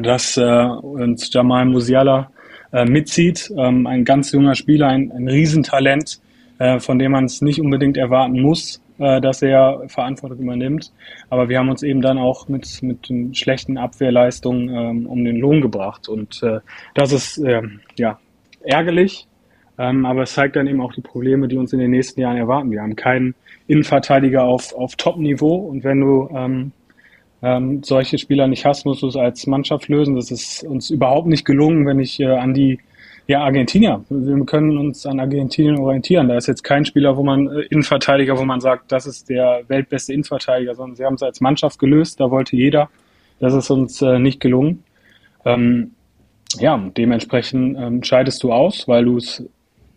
dass äh, uns Jamal Musiala äh, mitzieht. Ähm, ein ganz junger Spieler, ein, ein Riesentalent, äh, von dem man es nicht unbedingt erwarten muss, äh, dass er Verantwortung übernimmt. Aber wir haben uns eben dann auch mit, mit schlechten Abwehrleistungen ähm, um den Lohn gebracht. Und äh, das ist äh, ja ärgerlich, ähm, aber es zeigt dann eben auch die Probleme, die uns in den nächsten Jahren erwarten. Wir haben keinen Innenverteidiger auf, auf Top-Niveau und wenn du ähm, ähm, solche Spieler nicht hast, musst du es als Mannschaft lösen. Das ist uns überhaupt nicht gelungen, wenn ich äh, an die ja, Argentinier. Wir können uns an Argentinien orientieren. Da ist jetzt kein Spieler, wo man äh, Innenverteidiger, wo man sagt, das ist der weltbeste Innenverteidiger, sondern sie haben es als Mannschaft gelöst. Da wollte jeder. Das ist uns äh, nicht gelungen. Ähm, ja, dementsprechend ähm, scheidest du aus, weil du es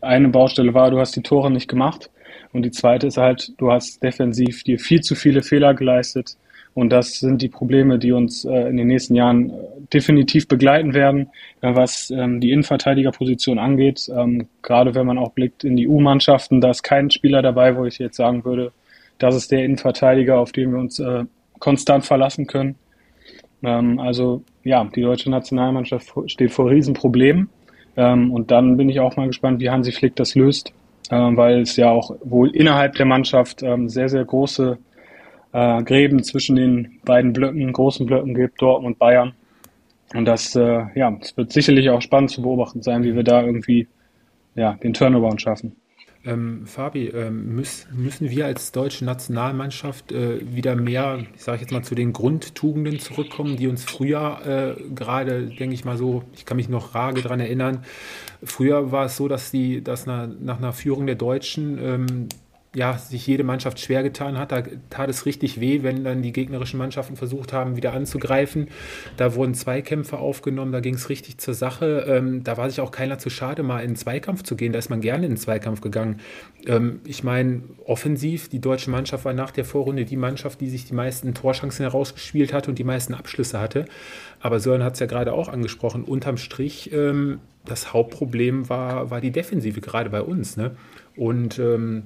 eine Baustelle war, du hast die Tore nicht gemacht. Und die zweite ist halt, du hast defensiv dir viel zu viele Fehler geleistet. Und das sind die Probleme, die uns äh, in den nächsten Jahren äh, definitiv begleiten werden, äh, was ähm, die Innenverteidigerposition angeht. Ähm, gerade wenn man auch blickt in die U-Mannschaften, da ist kein Spieler dabei, wo ich jetzt sagen würde, das ist der Innenverteidiger, auf den wir uns äh, konstant verlassen können. Ähm, also ja, die deutsche Nationalmannschaft steht vor Riesenproblemen. Ähm, und dann bin ich auch mal gespannt, wie Hansi Flick das löst, ähm, weil es ja auch wohl innerhalb der Mannschaft ähm, sehr, sehr große äh, Gräben zwischen den beiden Blöcken, großen Blöcken gibt, Dortmund und Bayern. Und das, äh, ja, es wird sicherlich auch spannend zu beobachten sein, wie wir da irgendwie ja, den Turnaround schaffen. Ähm, Fabi, ähm, müß, müssen wir als deutsche Nationalmannschaft äh, wieder mehr, ich sage jetzt mal, zu den Grundtugenden zurückkommen, die uns früher äh, gerade, denke ich mal so, ich kann mich noch rage daran erinnern, früher war es so, dass die, dass nach, nach einer Führung der Deutschen ähm, ja, sich jede Mannschaft schwer getan hat. Da tat es richtig weh, wenn dann die gegnerischen Mannschaften versucht haben, wieder anzugreifen. Da wurden Zweikämpfe aufgenommen, da ging es richtig zur Sache. Ähm, da war sich auch keiner zu schade, mal in den Zweikampf zu gehen. Da ist man gerne in den Zweikampf gegangen. Ähm, ich meine, offensiv, die deutsche Mannschaft war nach der Vorrunde die Mannschaft, die sich die meisten Torschancen herausgespielt hat und die meisten Abschlüsse hatte. Aber Sören hat es ja gerade auch angesprochen. Unterm Strich, ähm, das Hauptproblem war, war die Defensive, gerade bei uns. Ne? Und ähm,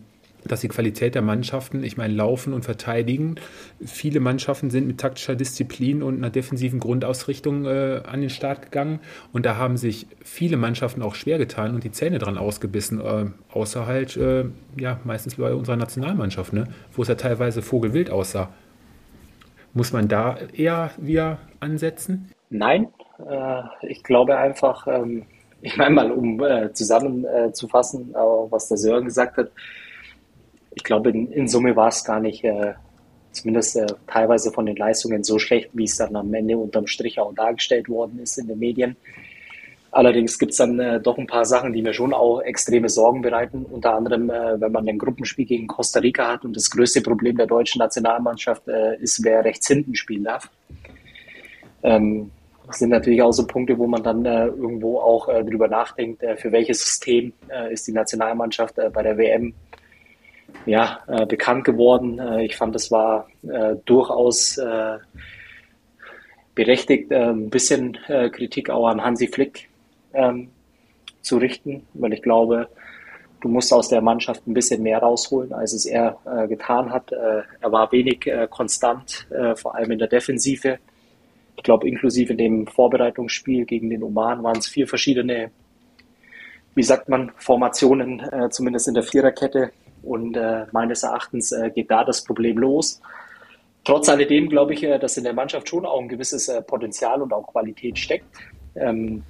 dass die Qualität der Mannschaften, ich meine, laufen und verteidigen. Viele Mannschaften sind mit taktischer Disziplin und einer defensiven Grundausrichtung äh, an den Start gegangen. Und da haben sich viele Mannschaften auch schwer getan und die Zähne dran ausgebissen. Äh, außer halt, äh, ja, meistens bei unserer Nationalmannschaft, ne? wo es ja teilweise vogelwild aussah. Muss man da eher wieder ansetzen? Nein, äh, ich glaube einfach, ähm, ich meine mal, um äh, zusammenzufassen, was der Sören gesagt hat, ich glaube, in, in Summe war es gar nicht, äh, zumindest äh, teilweise von den Leistungen so schlecht, wie es dann am Ende unterm Strich auch dargestellt worden ist in den Medien. Allerdings gibt es dann äh, doch ein paar Sachen, die mir schon auch extreme Sorgen bereiten. Unter anderem, äh, wenn man ein Gruppenspiel gegen Costa Rica hat und das größte Problem der deutschen Nationalmannschaft äh, ist, wer rechts hinten spielen darf. Ähm, das sind natürlich auch so Punkte, wo man dann äh, irgendwo auch äh, drüber nachdenkt, äh, für welches System ist die Nationalmannschaft bei der WM ja, äh, bekannt geworden. Äh, ich fand, es war äh, durchaus äh, berechtigt, äh, ein bisschen äh, Kritik auch an Hansi Flick ähm, zu richten, weil ich glaube, du musst aus der Mannschaft ein bisschen mehr rausholen, als es er äh, getan hat. Äh, er war wenig äh, konstant, äh, vor allem in der Defensive. Ich glaube, inklusive dem Vorbereitungsspiel gegen den Oman waren es vier verschiedene, wie sagt man, Formationen, äh, zumindest in der Viererkette, und äh, meines Erachtens äh, geht da das Problem los. Trotz alledem glaube ich, äh, dass in der Mannschaft schon auch ein gewisses äh, Potenzial und auch Qualität steckt, ähm,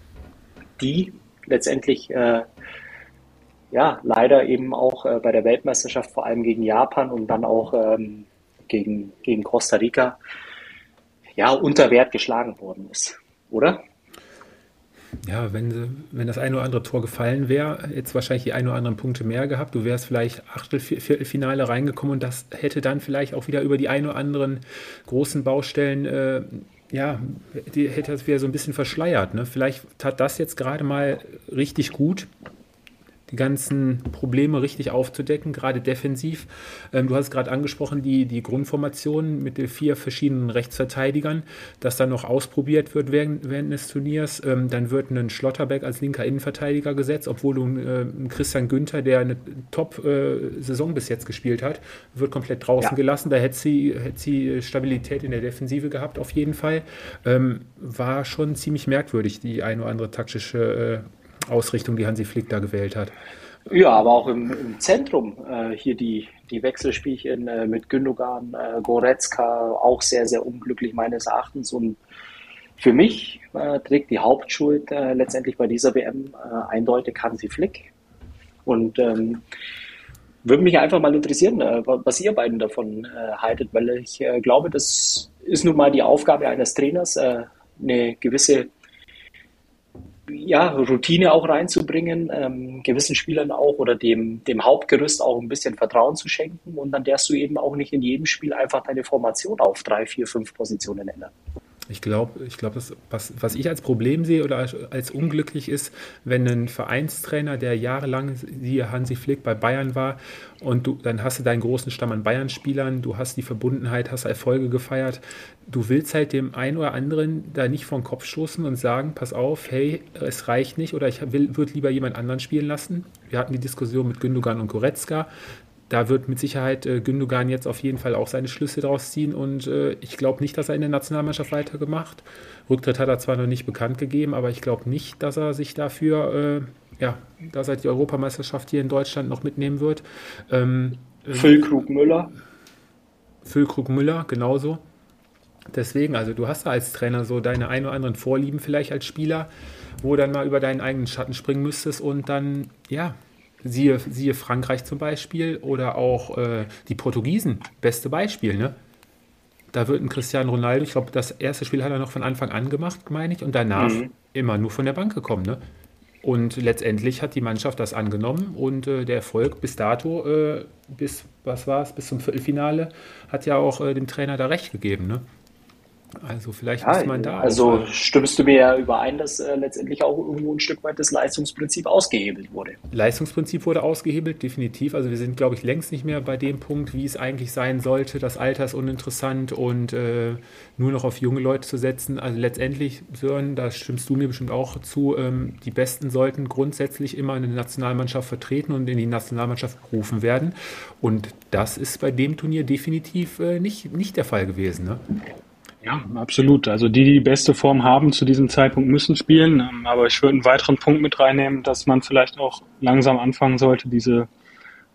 die letztendlich äh, ja leider eben auch äh, bei der Weltmeisterschaft, vor allem gegen Japan und dann auch ähm, gegen, gegen Costa Rica, ja, unter Wert geschlagen worden ist, oder? Ja, wenn, wenn das ein oder andere Tor gefallen wäre, jetzt wahrscheinlich die ein oder anderen Punkte mehr gehabt. Du wärst vielleicht Achtelfinale reingekommen und das hätte dann vielleicht auch wieder über die ein oder anderen großen Baustellen, äh, ja, die hätte das wieder so ein bisschen verschleiert. Ne? Vielleicht tat das jetzt gerade mal richtig gut, die ganzen Probleme richtig aufzudecken, gerade defensiv. Ähm, du hast gerade angesprochen, die, die Grundformation mit den vier verschiedenen Rechtsverteidigern, dass dann noch ausprobiert wird während, während des Turniers. Ähm, dann wird ein Schlotterbeck als linker Innenverteidiger gesetzt, obwohl du äh, Christian Günther, der eine Top-Saison äh, bis jetzt gespielt hat, wird komplett draußen ja. gelassen. Da hätte sie, hätte sie Stabilität in der Defensive gehabt, auf jeden Fall. Ähm, war schon ziemlich merkwürdig, die eine oder andere taktische äh, Ausrichtung, die Hansi Flick da gewählt hat. Ja, aber auch im, im Zentrum äh, hier die, die Wechselspielchen äh, mit Gündogan, äh, Goretzka, auch sehr, sehr unglücklich meines Erachtens. Und für mich äh, trägt die Hauptschuld äh, letztendlich bei dieser WM äh, eindeutig Hansi Flick. Und ähm, würde mich einfach mal interessieren, was ihr beiden davon haltet, weil ich glaube, das ist nun mal die Aufgabe eines Trainers, eine gewisse ja, Routine auch reinzubringen, ähm, gewissen Spielern auch oder dem, dem Hauptgerüst auch ein bisschen Vertrauen zu schenken und dann darfst du eben auch nicht in jedem Spiel einfach deine Formation auf drei, vier, fünf Positionen ändern. Ich glaube, ich glaub, was, was ich als Problem sehe oder als, als, unglücklich ist, wenn ein Vereinstrainer, der jahrelang, siehe Hansi Flick, bei Bayern war und du, dann hast du deinen großen Stamm an Bayern-Spielern, du hast die Verbundenheit, hast Erfolge gefeiert. Du willst halt dem einen oder anderen da nicht vor den Kopf stoßen und sagen, pass auf, hey, es reicht nicht oder ich würde lieber jemand anderen spielen lassen. Wir hatten die Diskussion mit Gündogan und Goretzka da wird mit Sicherheit äh, Gündogan jetzt auf jeden Fall auch seine Schlüsse draus ziehen und äh, ich glaube nicht, dass er in der Nationalmannschaft weitergemacht. Rücktritt hat er zwar noch nicht bekannt gegeben, aber ich glaube nicht, dass er sich dafür, äh, ja, dass er die Europameisterschaft hier in Deutschland noch mitnehmen wird. Ähm, äh, Füllkrug Müller. Füllkrug Müller, genauso. Deswegen, also du hast da als Trainer so deine ein oder anderen Vorlieben vielleicht als Spieler, wo dann mal über deinen eigenen Schatten springen müsstest und dann, ja, Siehe, siehe Frankreich zum Beispiel oder auch äh, die Portugiesen, beste Beispiel, ne? Da wird ein Cristiano Ronaldo, ich glaube, das erste Spiel hat er noch von Anfang an gemacht, meine ich, und danach mhm. immer nur von der Bank gekommen, ne? Und letztendlich hat die Mannschaft das angenommen und äh, der Erfolg bis dato, äh, bis, was war es, bis zum Viertelfinale, hat ja auch äh, dem Trainer da recht gegeben, ne? Also vielleicht ja, muss man da. Also auch, stimmst du mir ja überein, dass äh, letztendlich auch irgendwo ein Stück weit das Leistungsprinzip ausgehebelt wurde. Leistungsprinzip wurde ausgehebelt, definitiv. Also wir sind, glaube ich, längst nicht mehr bei dem Punkt, wie es eigentlich sein sollte. Das Alter ist uninteressant und äh, nur noch auf junge Leute zu setzen. Also letztendlich, Sören, da stimmst du mir bestimmt auch zu, ähm, die Besten sollten grundsätzlich immer eine Nationalmannschaft vertreten und in die Nationalmannschaft berufen werden. Und das ist bei dem Turnier definitiv äh, nicht, nicht der Fall gewesen. Ne? Ja, absolut. Also die, die die beste Form haben zu diesem Zeitpunkt, müssen spielen. Ähm, aber ich würde einen weiteren Punkt mit reinnehmen, dass man vielleicht auch langsam anfangen sollte, diese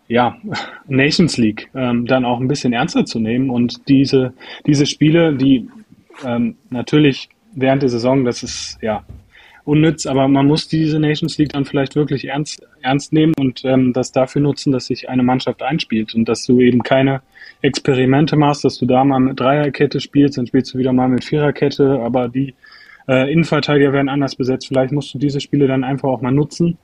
ja, Nations League ähm, dann auch ein bisschen ernster zu nehmen und diese, diese Spiele, die ähm, natürlich während der Saison, das ist ja unnütz, aber man muss diese Nations League dann vielleicht wirklich ernst, ernst nehmen und ähm, das dafür nutzen, dass sich eine Mannschaft einspielt und dass du eben keine Experimente machst, dass du da mal mit Dreierkette spielst, dann spielst du wieder mal mit Viererkette, aber die äh, Innenverteidiger werden anders besetzt. Vielleicht musst du diese Spiele dann einfach auch mal nutzen,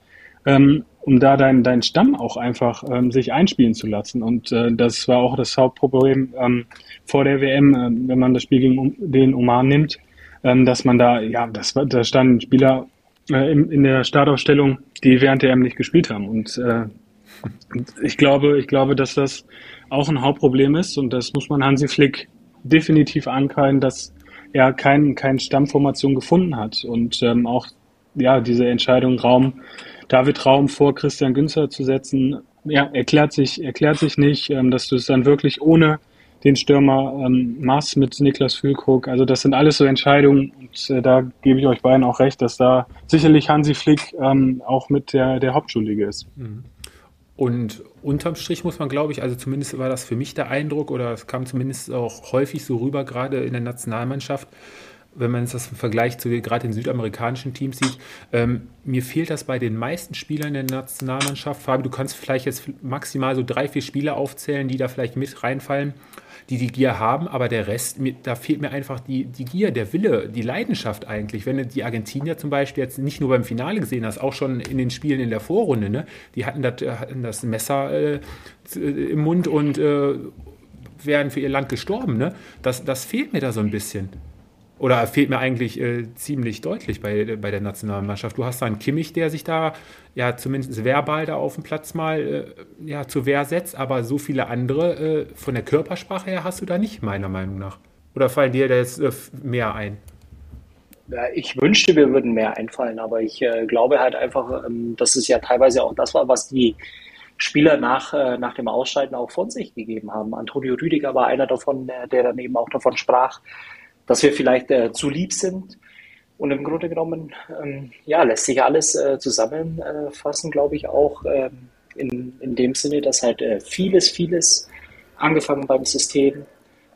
ähm, um da deinen dein Stamm auch einfach ähm, sich einspielen zu lassen. Und äh, das war auch das Hauptproblem ähm, vor der WM, äh, wenn man das Spiel gegen den Oman nimmt, ähm, dass man da, ja, das da standen Spieler äh, in, in der Startaufstellung, die während der WM nicht gespielt haben. Und äh, ich glaube, ich glaube, dass das auch ein Hauptproblem ist und das muss man Hansi Flick definitiv ankreiden, dass er kein, keine Stammformation gefunden hat und ähm, auch ja diese Entscheidung Raum David Raum vor Christian Günzer zu setzen, ja erklärt sich erklärt sich nicht, ähm, dass du es dann wirklich ohne den Stürmer ähm, machst mit Niklas Füllkrug. Also das sind alles so Entscheidungen und äh, da gebe ich euch beiden auch recht, dass da sicherlich Hansi Flick ähm, auch mit der der Hauptschuldige ist. Mhm. Und unterm Strich muss man, glaube ich, also zumindest war das für mich der Eindruck oder es kam zumindest auch häufig so rüber, gerade in der Nationalmannschaft, wenn man das im Vergleich zu gerade den südamerikanischen Teams sieht. Ähm, mir fehlt das bei den meisten Spielern der Nationalmannschaft. Fabi, du kannst vielleicht jetzt maximal so drei, vier Spieler aufzählen, die da vielleicht mit reinfallen die die Gier haben, aber der Rest, da fehlt mir einfach die, die Gier, der Wille, die Leidenschaft eigentlich. Wenn du die Argentinier zum Beispiel jetzt nicht nur beim Finale gesehen hast, auch schon in den Spielen in der Vorrunde, ne? die hatten das, hatten das Messer äh, im Mund und äh, wären für ihr Land gestorben. Ne? Das, das fehlt mir da so ein bisschen. Oder fehlt mir eigentlich äh, ziemlich deutlich bei, bei der Nationalmannschaft. Du hast da einen Kimmich, der sich da ja zumindest verbal da auf dem Platz mal äh, ja, zur Wehr setzt, aber so viele andere äh, von der Körpersprache her hast du da nicht, meiner Meinung nach. Oder fallen dir da jetzt äh, mehr ein? Ja, ich wünschte, wir würden mehr einfallen, aber ich äh, glaube halt einfach, ähm, dass es ja teilweise auch das war, was die Spieler nach, äh, nach dem Ausscheiden auch von sich gegeben haben. Antonio Rüdiger war einer davon, der, der dann eben auch davon sprach, dass wir vielleicht äh, zu lieb sind. Und im Grunde genommen, ähm, ja, lässt sich alles äh, zusammenfassen, glaube ich, auch ähm, in, in dem Sinne, dass halt äh, vieles, vieles, angefangen beim System,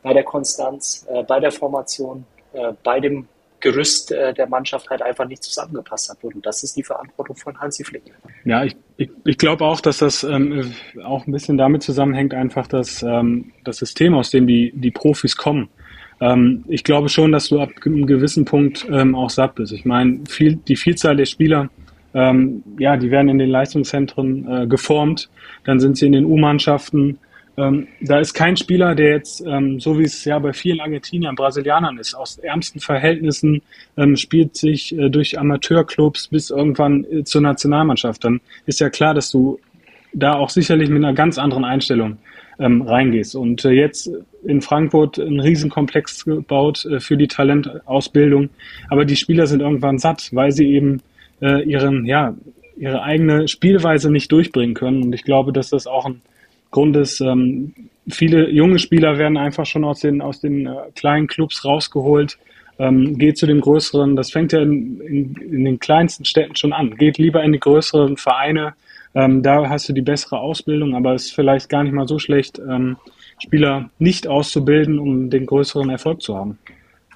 bei der Konstanz, äh, bei der Formation, äh, bei dem Gerüst der Mannschaft halt einfach nicht zusammengepasst hat. Und das ist die Verantwortung von Hansi Flick. Ja, ich, ich, ich glaube auch, dass das ähm, auch ein bisschen damit zusammenhängt, einfach, dass ähm, das System, aus dem die, die Profis kommen, ähm, ich glaube schon, dass du ab einem gewissen Punkt ähm, auch satt bist. Ich meine, viel, die Vielzahl der Spieler, ähm, ja, die werden in den Leistungszentren äh, geformt, dann sind sie in den U-Mannschaften. Ähm, da ist kein Spieler, der jetzt, ähm, so wie es ja bei vielen Argentiniern, Brasilianern ist, aus ärmsten Verhältnissen ähm, spielt sich äh, durch Amateurclubs bis irgendwann äh, zur Nationalmannschaft. Dann ist ja klar, dass du da auch sicherlich mit einer ganz anderen Einstellung ähm, reingehst. Und äh, jetzt in Frankfurt ein Riesenkomplex gebaut äh, für die Talentausbildung. Aber die Spieler sind irgendwann satt, weil sie eben äh, ihren, ja, ihre eigene Spielweise nicht durchbringen können. Und ich glaube, dass das auch ein Grund ist, ähm, viele junge Spieler werden einfach schon aus den, aus den äh, kleinen Clubs rausgeholt, ähm, geht zu den größeren, das fängt ja in, in, in, den kleinsten Städten schon an, geht lieber in die größeren Vereine, ähm, da hast du die bessere Ausbildung, aber es ist vielleicht gar nicht mal so schlecht, ähm, Spieler nicht auszubilden, um den größeren Erfolg zu haben.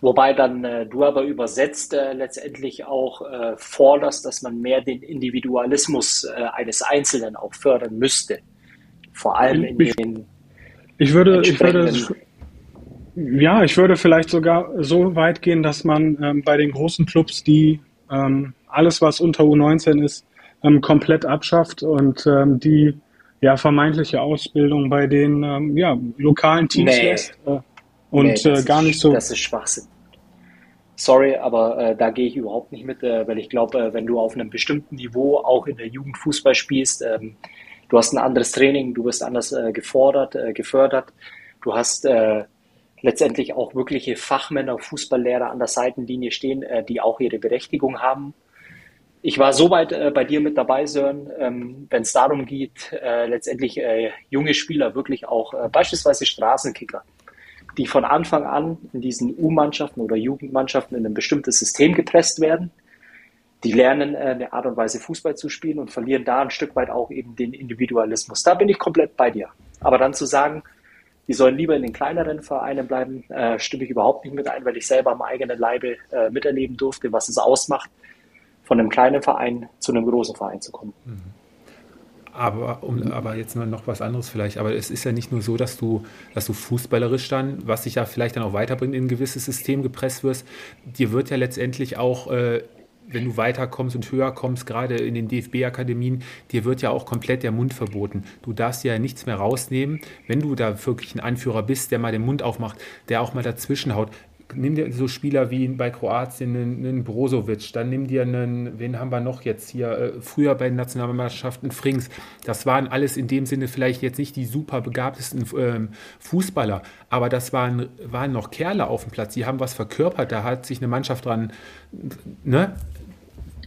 Wobei dann äh, du aber übersetzt äh, letztendlich auch äh, forderst, dass man mehr den Individualismus äh, eines Einzelnen auch fördern müsste. Vor allem in ich, den. Ich würde, ich würde, ja, ich würde vielleicht sogar so weit gehen, dass man ähm, bei den großen Clubs, die ähm, alles, was unter U19 ist, ähm, komplett abschafft und ähm, die ja vermeintliche Ausbildung bei den ähm, ja, lokalen Teams nee. lässt äh, und nee, äh, gar nicht so. Das ist Schwachsinn. Sorry, aber äh, da gehe ich überhaupt nicht mit, äh, weil ich glaube, äh, wenn du auf einem bestimmten Niveau auch in der Jugend Fußball spielst, ähm, du hast ein anderes Training, du wirst anders äh, gefordert, äh, gefördert, du hast äh, letztendlich auch wirkliche Fachmänner, Fußballlehrer an der Seitenlinie stehen, äh, die auch ihre Berechtigung haben ich war soweit äh, bei dir mit dabei, Sören, ähm, wenn es darum geht, äh, letztendlich äh, junge Spieler, wirklich auch äh, beispielsweise Straßenkicker, die von Anfang an in diesen U-Mannschaften oder Jugendmannschaften in ein bestimmtes System gepresst werden. Die lernen äh, eine Art und Weise Fußball zu spielen und verlieren da ein Stück weit auch eben den Individualismus. Da bin ich komplett bei dir. Aber dann zu sagen, die sollen lieber in den kleineren Vereinen bleiben, äh, stimme ich überhaupt nicht mit ein, weil ich selber am eigenen Leibe äh, miterleben durfte, was es ausmacht, von einem kleinen Verein zu einem großen Verein zu kommen. Mhm. Aber, um, aber jetzt noch was anderes vielleicht. Aber es ist ja nicht nur so, dass du, dass du fußballerisch dann, was dich ja vielleicht dann auch weiterbringt, in ein gewisses System gepresst wirst. Dir wird ja letztendlich auch, äh, wenn du weiterkommst und höher kommst, gerade in den DFB-Akademien, dir wird ja auch komplett der Mund verboten. Du darfst ja nichts mehr rausnehmen. Wenn du da wirklich ein Anführer bist, der mal den Mund aufmacht, der auch mal dazwischen haut, nimm dir so Spieler wie bei Kroatien einen, einen Brozovic, dann nimm dir einen, wen haben wir noch jetzt hier, äh, früher bei den Nationalmannschaften Frings. Das waren alles in dem Sinne vielleicht jetzt nicht die super begabtesten ähm, Fußballer, aber das waren, waren noch Kerle auf dem Platz, die haben was verkörpert, da hat sich eine Mannschaft dran, ne?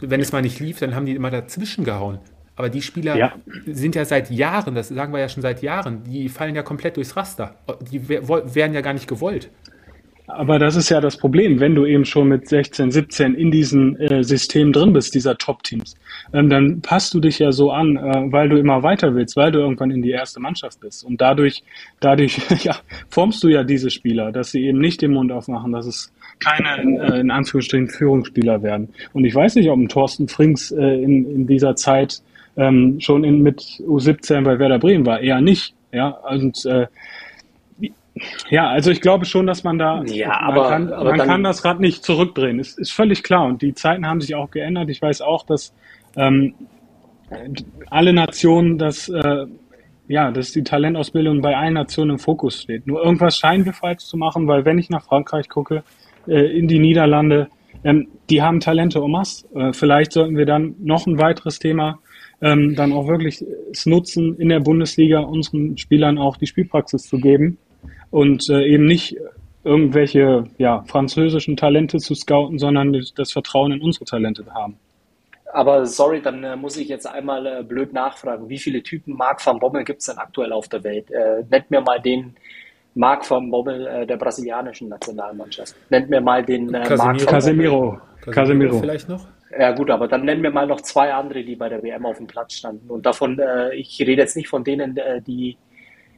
Wenn es mal nicht lief, dann haben die immer dazwischen gehauen. Aber die Spieler ja. sind ja seit Jahren, das sagen wir ja schon seit Jahren, die fallen ja komplett durchs Raster. Die wären ja gar nicht gewollt. Aber das ist ja das Problem, wenn du eben schon mit 16, 17 in diesem äh, System drin bist, dieser Top-Teams, ähm, dann passt du dich ja so an, äh, weil du immer weiter willst, weil du irgendwann in die erste Mannschaft bist. Und dadurch, dadurch ja, formst du ja diese Spieler, dass sie eben nicht den Mund aufmachen, dass es keine, äh, in Anführungsstrichen, Führungsspieler werden. Und ich weiß nicht, ob ein Thorsten Frings äh, in, in dieser Zeit ähm, schon in, mit U17 bei Werder Bremen war. Eher nicht. Ja, und äh, ja, also ich glaube schon, dass man da, ja, man, aber, kann, aber man dann, kann das Rad nicht zurückdrehen. Ist, ist völlig klar. Und die Zeiten haben sich auch geändert. Ich weiß auch, dass ähm, alle Nationen, dass, äh, ja, dass die Talentausbildung bei allen Nationen im Fokus steht. Nur irgendwas scheinen wir falsch zu machen, weil wenn ich nach Frankreich gucke, äh, in die Niederlande. Ähm, die haben Talente en masse. Äh, vielleicht sollten wir dann noch ein weiteres Thema ähm, dann auch wirklich es nutzen, in der Bundesliga unseren Spielern auch die Spielpraxis zu geben und äh, eben nicht irgendwelche ja, französischen Talente zu scouten, sondern das Vertrauen in unsere Talente haben. Aber sorry, dann äh, muss ich jetzt einmal äh, blöd nachfragen. Wie viele Typen Marc van Bommel gibt es denn aktuell auf der Welt? Äh, nennt mir mal den Marc van Bommel äh, der brasilianischen Nationalmannschaft. Nennt mir mal den äh, Casemiro. Marc van Casemiro. Casemiro. Vielleicht noch? Ja gut, aber dann nennen wir mal noch zwei andere, die bei der WM auf dem Platz standen. Und davon, äh, ich rede jetzt nicht von denen, äh, die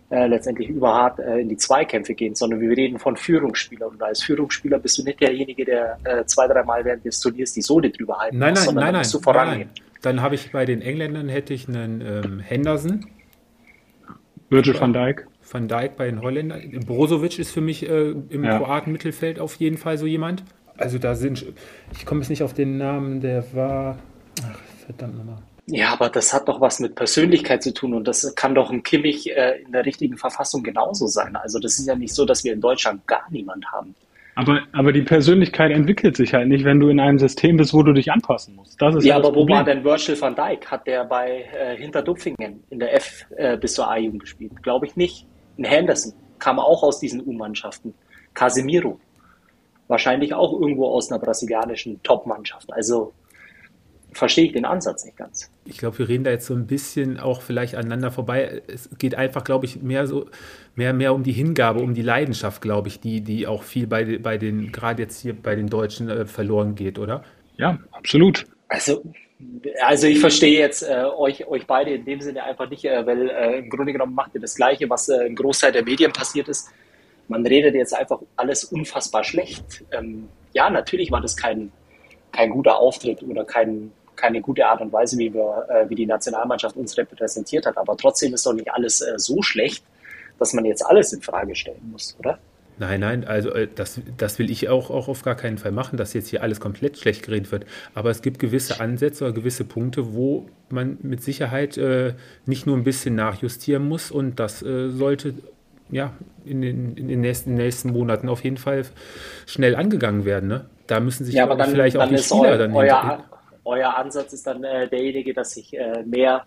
äh, letztendlich überhart äh, in die Zweikämpfe gehen, sondern wir reden von Führungsspielern. Und als Führungsspieler bist du nicht derjenige, der äh, zwei, dreimal während des Turniers die Sohle drüber halten nein, muss, nein, sondern nein, dann nein, musst du vorangehen. Nein. Dann habe ich bei den Engländern hätte ich einen ähm, Henderson. Virgil van Dijk. Van Dijk bei den Holländern. Brozovic ist für mich äh, im ja. Kroaten-Mittelfeld auf jeden Fall so jemand. Also da sind, ich komme jetzt nicht auf den Namen, der war, ach, verdammt nochmal. Ja, aber das hat doch was mit Persönlichkeit zu tun und das kann doch ein Kimmich äh, in der richtigen Verfassung genauso sein. Also das ist ja nicht so, dass wir in Deutschland gar niemand haben. Aber, aber die Persönlichkeit entwickelt sich halt nicht, wenn du in einem System bist, wo du dich anpassen musst. Das ist ja, aber wo war denn Virgil van Dijk? Hat der bei äh, Hinterdupfingen in der F äh, bis zur A-Jugend gespielt? Glaube ich nicht. Ein Henderson kam auch aus diesen U-Mannschaften. Casemiro wahrscheinlich auch irgendwo aus einer brasilianischen Top-Mannschaft. Also verstehe ich den Ansatz nicht ganz. Ich glaube, wir reden da jetzt so ein bisschen auch vielleicht aneinander vorbei. Es geht einfach, glaube ich, mehr so, mehr, mehr um die Hingabe, um die Leidenschaft, glaube ich, die, die auch viel bei, bei den, gerade jetzt hier bei den Deutschen äh, verloren geht, oder? Ja, absolut. Also, also ich verstehe jetzt äh, euch, euch beide in dem Sinne einfach nicht, äh, weil äh, im Grunde genommen macht ihr das Gleiche, was äh, im Großteil der Medien passiert ist man redet jetzt einfach alles unfassbar schlecht. Ähm, ja, natürlich war das kein, kein guter Auftritt oder kein, keine gute Art und Weise, wie, wir, äh, wie die Nationalmannschaft uns repräsentiert hat. Aber trotzdem ist doch nicht alles äh, so schlecht, dass man jetzt alles in Frage stellen muss, oder? Nein, nein, also äh, das, das will ich auch, auch auf gar keinen Fall machen, dass jetzt hier alles komplett schlecht geredet wird. Aber es gibt gewisse Ansätze oder gewisse Punkte, wo man mit Sicherheit äh, nicht nur ein bisschen nachjustieren muss und das äh, sollte ja, in den, in den nächsten, nächsten Monaten auf jeden Fall schnell angegangen werden. Ne? Da müssen sich ja, aber dann, vielleicht dann auch die Spieler eu, dann euer, euer Ansatz ist dann äh, derjenige, dass sich äh, mehr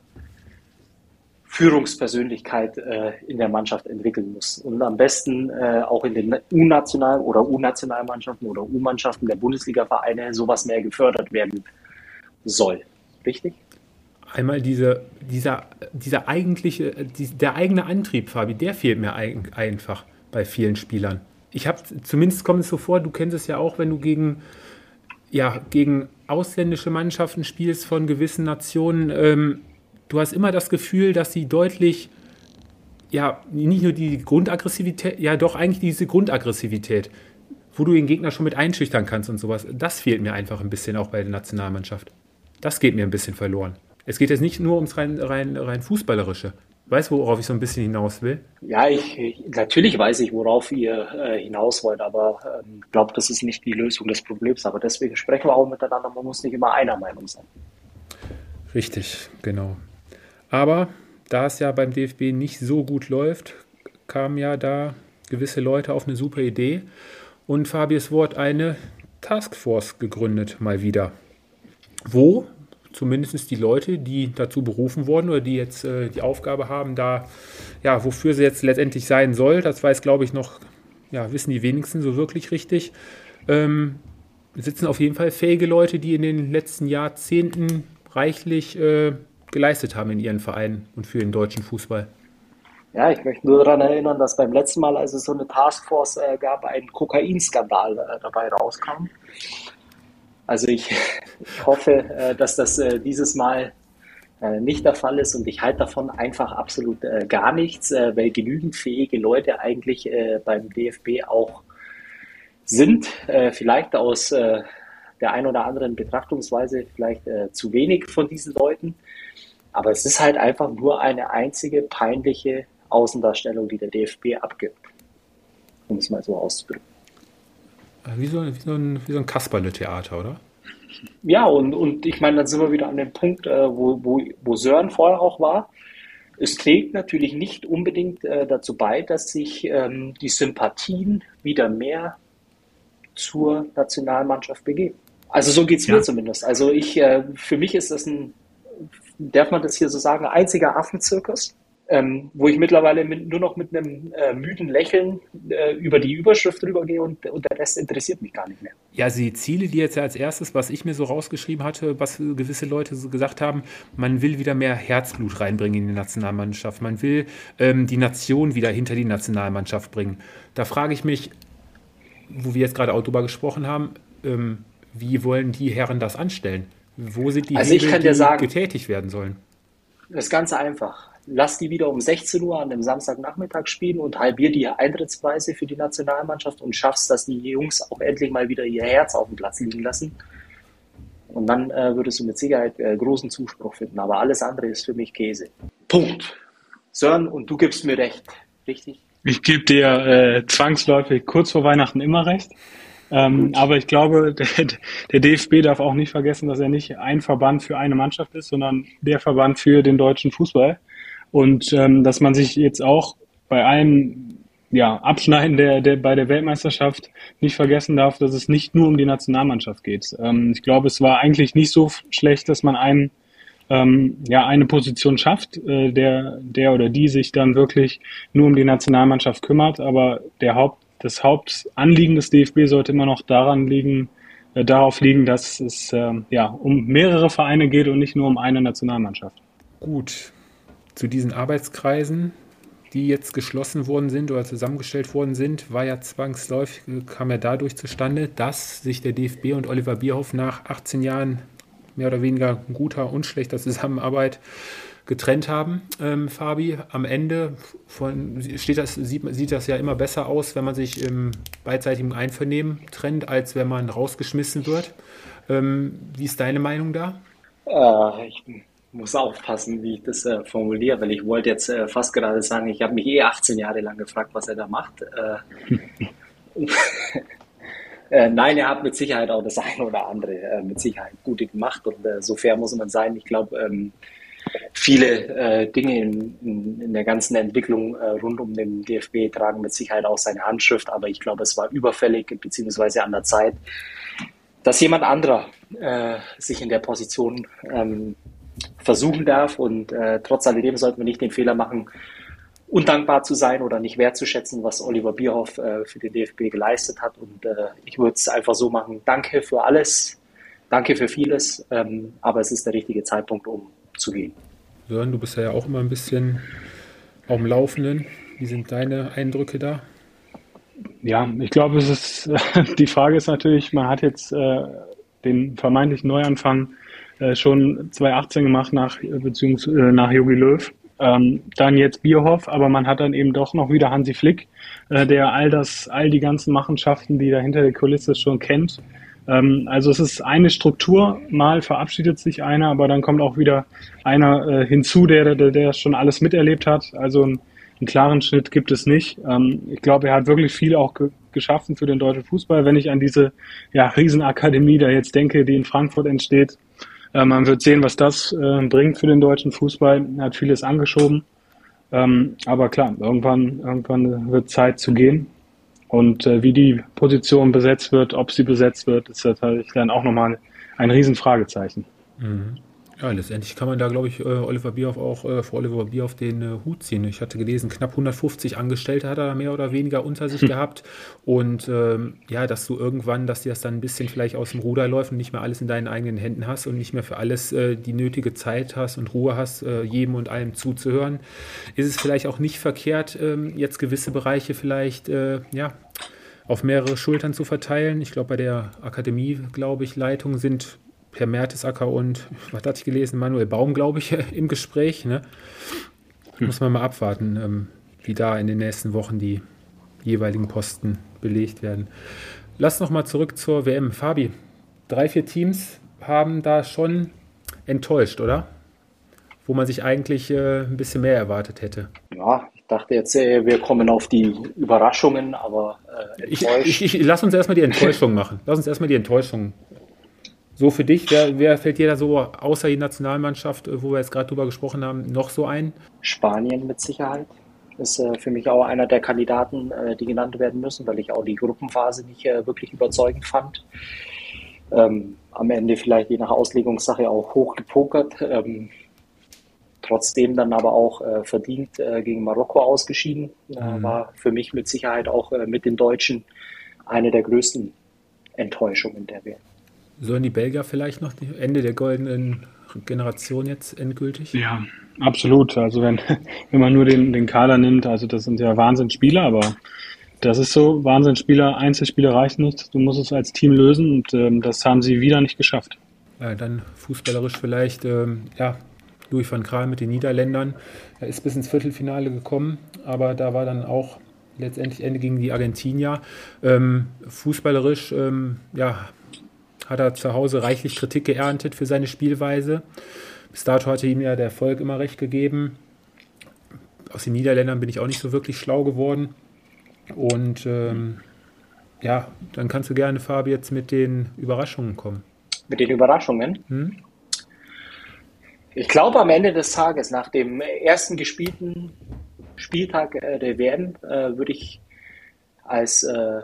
Führungspersönlichkeit äh, in der Mannschaft entwickeln muss. Und am besten äh, auch in den U-National- oder U-Nationalmannschaften oder U-Mannschaften der Bundesliga-Vereine sowas mehr gefördert werden soll. Richtig? Einmal diese, dieser, dieser eigentliche, der eigene Antrieb, Fabi, der fehlt mir ein, einfach bei vielen Spielern. Ich habe, zumindest kommt es so vor, du kennst es ja auch, wenn du gegen, ja, gegen ausländische Mannschaften spielst von gewissen Nationen, ähm, du hast immer das Gefühl, dass sie deutlich, ja, nicht nur die Grundaggressivität, ja doch eigentlich diese Grundaggressivität, wo du den Gegner schon mit einschüchtern kannst und sowas, das fehlt mir einfach ein bisschen auch bei der Nationalmannschaft. Das geht mir ein bisschen verloren. Es geht jetzt nicht nur ums rein, rein, rein Fußballerische. Weißt du, worauf ich so ein bisschen hinaus will? Ja, ich, ich natürlich weiß ich, worauf ihr äh, hinaus wollt, aber ich ähm, glaube, das ist nicht die Lösung des Problems. Aber deswegen sprechen wir auch miteinander. Man muss nicht immer einer Meinung sein. Richtig, genau. Aber da es ja beim DFB nicht so gut läuft, kamen ja da gewisse Leute auf eine super Idee und Fabius Wort eine Taskforce gegründet, mal wieder. Wo zumindest die Leute, die dazu berufen wurden oder die jetzt äh, die Aufgabe haben, da, ja, wofür sie jetzt letztendlich sein soll, das weiß, glaube ich, noch, ja, wissen die wenigsten so wirklich richtig. Ähm, sitzen auf jeden Fall fähige Leute, die in den letzten Jahrzehnten reichlich äh, geleistet haben in ihren Vereinen und für den deutschen Fußball. Ja, ich möchte nur daran erinnern, dass beim letzten Mal, als es so eine Taskforce äh, gab, ein Kokainskandal äh, dabei rauskam. Also ich, hoffe, äh, dass das äh, dieses Mal äh, nicht der Fall ist und ich halte davon einfach absolut gar nichts, weil genügend fähige Leute eigentlich beim DFB auch sind, vielleicht aus der ein oder anderen Betrachtungsweise vielleicht zu wenig von diesen Leuten. Aber es ist halt einfach nur eine einzige peinliche Außendarstellung, die der DFB abgibt, um es mal so auszudrücken. Wie so, wie so ein, wie so ein Kasperle-Theater, oder? Ja, und, und ich meine, dann sind wir wieder an dem Punkt, äh, wo, wo, wo Sören vorher auch war. Es trägt natürlich nicht unbedingt äh, dazu bei, dass sich ähm, die Sympathien wieder mehr zur Nationalmannschaft begeben. Also so geht es ja. mir zumindest. Also ich, äh, für mich ist das ein, darf man das hier so sagen, einziger Affenzirkus ähm, wo ich mittlerweile mit, nur noch mit einem äh, müden Lächeln äh, über die Überschrift rübergehe und, und der Rest interessiert mich gar nicht mehr. Ja, also die Ziele, die jetzt als erstes, was ich mir so rausgeschrieben hatte, was gewisse Leute so gesagt haben, man will wieder mehr Herzblut reinbringen in die Nationalmannschaft. Man will ähm, die Nation wieder hinter die Nationalmannschaft bringen. Da frage ich mich, wo wir jetzt gerade auch drüber gesprochen haben, ähm, wie wollen die Herren das anstellen? Wo sind die also Hebel, die sagen, getätigt werden sollen? Das ist ganz einfach lass die wieder um 16 Uhr an einem Samstagnachmittag spielen und halbier die Eintrittspreise für die Nationalmannschaft und schaffst, dass die Jungs auch endlich mal wieder ihr Herz auf dem Platz liegen lassen. Und dann äh, würdest du mit Sicherheit äh, großen Zuspruch finden. Aber alles andere ist für mich Käse. Punkt. Sören, und du gibst mir recht, richtig? Ich gebe dir äh, zwangsläufig kurz vor Weihnachten immer recht. Ähm, aber ich glaube, der, der, DFB darf auch nicht vergessen, dass er nicht ein Verband für eine Mannschaft ist, sondern der Verband für den deutschen Fußball. Und ähm, dass man sich jetzt auch bei allem ja, Abschneiden der, der, bei der Weltmeisterschaft nicht vergessen darf, dass es nicht nur um die Nationalmannschaft geht. Ähm, ich glaube, es war eigentlich nicht so schlecht, dass man einen, ähm, ja, eine Position schafft, äh, der, der oder die sich dann wirklich nur um die Nationalmannschaft kümmert. Aber der Haupt, das Hauptanliegen des DFB sollte immer noch daran liegen, äh, darauf liegen, dass es äh, ja, um mehrere Vereine geht und nicht nur um eine Nationalmannschaft. Gut, zu diesen Arbeitskreisen, die jetzt geschlossen worden sind oder zusammengestellt worden sind, war ja zwangsläufig, kam ja dadurch zustande, dass sich der DFB und Oliver Bierhoff nach 18 Jahren mehr oder weniger guter und schlechter Zusammenarbeit getrennt haben. Ähm, Fabi, am Ende von, steht das, sieht, sieht das ja immer besser aus, wenn man sich im beidseitigen Einvernehmen trennt, als wenn man rausgeschmissen wird. Ähm, wie ist deine Meinung da? Äh, ich muss aufpassen, wie ich das äh, formuliere, weil ich wollte jetzt äh, fast gerade sagen, ich habe mich eh 18 Jahre lang gefragt, was er da macht. Äh, äh nein, er hat mit Sicherheit auch das eine oder andere äh, mit Sicherheit gute gemacht und äh, so fair muss man sein. Ich glaube, ähm, viele Dinge in, in, in, der ganzen Entwicklung rund um den DFB tragen mit Sicherheit auch seine Handschrift, aber ich glaube, es war überfällig beziehungsweise an der Zeit, dass jemand anderer sich in der Position ähm, versuchen darf. Und äh, trotz alledem sollten wir nicht den Fehler machen, undankbar zu sein oder nicht wertzuschätzen, was Oliver Bierhoff äh, für den DFB geleistet hat. Und äh, ich würde es einfach so machen, danke für alles, danke für vieles, ähm, aber es ist der richtige Zeitpunkt, um zu gehen. Sören, du bist ja auch immer ein bisschen auf dem Laufenden. Wie sind deine Eindrücke da? Ja, ich glaube, es ist, die Frage ist natürlich, man hat jetzt äh, den vermeintlichen Neuanfang äh, schon 2018 gemacht nach, beziehungsweise äh, nach Jogi Löw. Ähm, dann jetzt Bierhoff, aber man hat dann eben doch noch wieder Hansi Flick, äh, der all das, all die ganzen Machenschaften, die da hinter der Kulisse schon kennt. Ähm, also es ist eine Struktur, mal verabschiedet sich einer, aber dann kommt auch wieder einer äh, hinzu, der, der, der schon alles miterlebt hat. Also ein, einen klaren Schnitt gibt es nicht. Ähm, ich glaube, er hat wirklich viel auch ge geschaffen für den deutschen Fußball. Wenn ich an diese ja, Riesenakademie da jetzt denke, die in Frankfurt entsteht, äh, man wird sehen, was das äh, bringt für den deutschen Fußball. Er hat vieles angeschoben. Ähm, aber klar, irgendwann, irgendwann wird Zeit zu gehen. Und äh, wie die Position besetzt wird, ob sie besetzt wird, ist natürlich dann auch nochmal ein Riesenfragezeichen. Mhm. Ja, letztendlich kann man da, glaube ich, äh, Oliver Bierhoff auch äh, vor Oliver Bierhoff den äh, Hut ziehen. Ich hatte gelesen, knapp 150 Angestellte hat er mehr oder weniger unter sich hm. gehabt. Und ähm, ja, dass du irgendwann, dass dir das dann ein bisschen vielleicht aus dem Ruder läuft und nicht mehr alles in deinen eigenen Händen hast und nicht mehr für alles äh, die nötige Zeit hast und Ruhe hast, äh, jedem und allem zuzuhören, ist es vielleicht auch nicht verkehrt, ähm, jetzt gewisse Bereiche vielleicht, äh, ja, auf mehrere Schultern zu verteilen. Ich glaube, bei der Akademie, glaube ich, Leitung sind Per Mertesacker und, was hatte ich gelesen, Manuel Baum, glaube ich, im Gespräch. Ne? Hm. Muss man mal abwarten, ähm, wie da in den nächsten Wochen die jeweiligen Posten belegt werden. Lass noch mal zurück zur WM. Fabi, drei, vier Teams haben da schon enttäuscht, oder? Wo man sich eigentlich äh, ein bisschen mehr erwartet hätte. Ja, ich dachte jetzt, äh, wir kommen auf die Überraschungen, aber äh, ich, ich, ich, lass uns erstmal die Enttäuschung machen. Lass uns erstmal die Enttäuschung so für dich, wer, wer fällt dir da so außer die Nationalmannschaft, wo wir jetzt gerade drüber gesprochen haben, noch so ein? Spanien mit Sicherheit. ist äh, für mich auch einer der Kandidaten, äh, die genannt werden müssen, weil ich auch die Gruppenphase nicht äh, wirklich überzeugend fand. Ähm, am Ende vielleicht je nach Auslegungssache auch hoch gepokert. Ähm, trotzdem dann aber auch äh, verdient äh, gegen Marokko ausgeschieden. Äh, mhm. War für mich mit Sicherheit auch mit den Deutschen eine der größten Enttäuschungen der WM. Sollen die Belgier vielleicht noch Ende der goldenen Generation jetzt endgültig? Ja, absolut. Also wenn, wenn man nur den, den Kader nimmt, also das sind ja Wahnsinnsspieler, aber das ist so, Wahnsinnsspieler, Einzelspieler reichen nicht. Du musst es als Team lösen und ähm, das haben sie wieder nicht geschafft. Ja, dann fußballerisch vielleicht, ähm, ja, Louis van Gaal mit den Niederländern. Er ist bis ins Viertelfinale gekommen, aber da war dann auch letztendlich Ende gegen die Argentinier. Ähm, fußballerisch, ähm, ja, hat er zu Hause reichlich Kritik geerntet für seine Spielweise. Bis dato hatte ihm ja der Erfolg immer recht gegeben. Aus den Niederländern bin ich auch nicht so wirklich schlau geworden. Und ähm, ja, dann kannst du gerne, Fabi, jetzt mit den Überraschungen kommen. Mit den Überraschungen? Hm? Ich glaube, am Ende des Tages, nach dem ersten gespielten Spieltag äh, der WM, äh, würde ich als äh,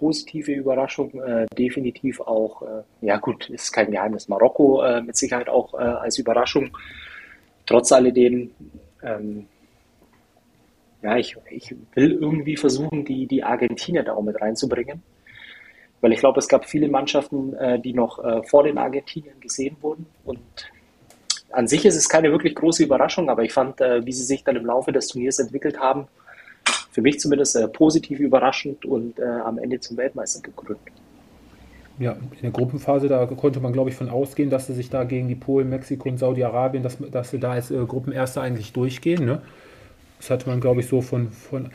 positive Überraschung äh, definitiv auch, äh, ja gut, ist kein Geheimnis, Marokko äh, mit Sicherheit auch äh, als Überraschung. Trotz alledem, ähm, ja, ich, ich will irgendwie versuchen, die, die Argentinier da auch mit reinzubringen. Weil ich glaube, es gab viele Mannschaften, äh, die noch äh, vor den Argentiniern gesehen wurden. Und an sich ist es keine wirklich große Überraschung, aber ich fand, wie sie sich dann im Laufe des Turniers entwickelt haben, für mich zumindest äh, positiv überraschend und äh, am Ende zum Weltmeister gekrönt. Ja, in der Gruppenphase, da konnte man, glaube ich, von ausgehen, dass sie sich da gegen die Polen, Mexiko und Saudi-Arabien, dass, dass sie da als äh, Gruppenerster eigentlich durchgehen. Ne? Das hatte man, glaube ich, so von, von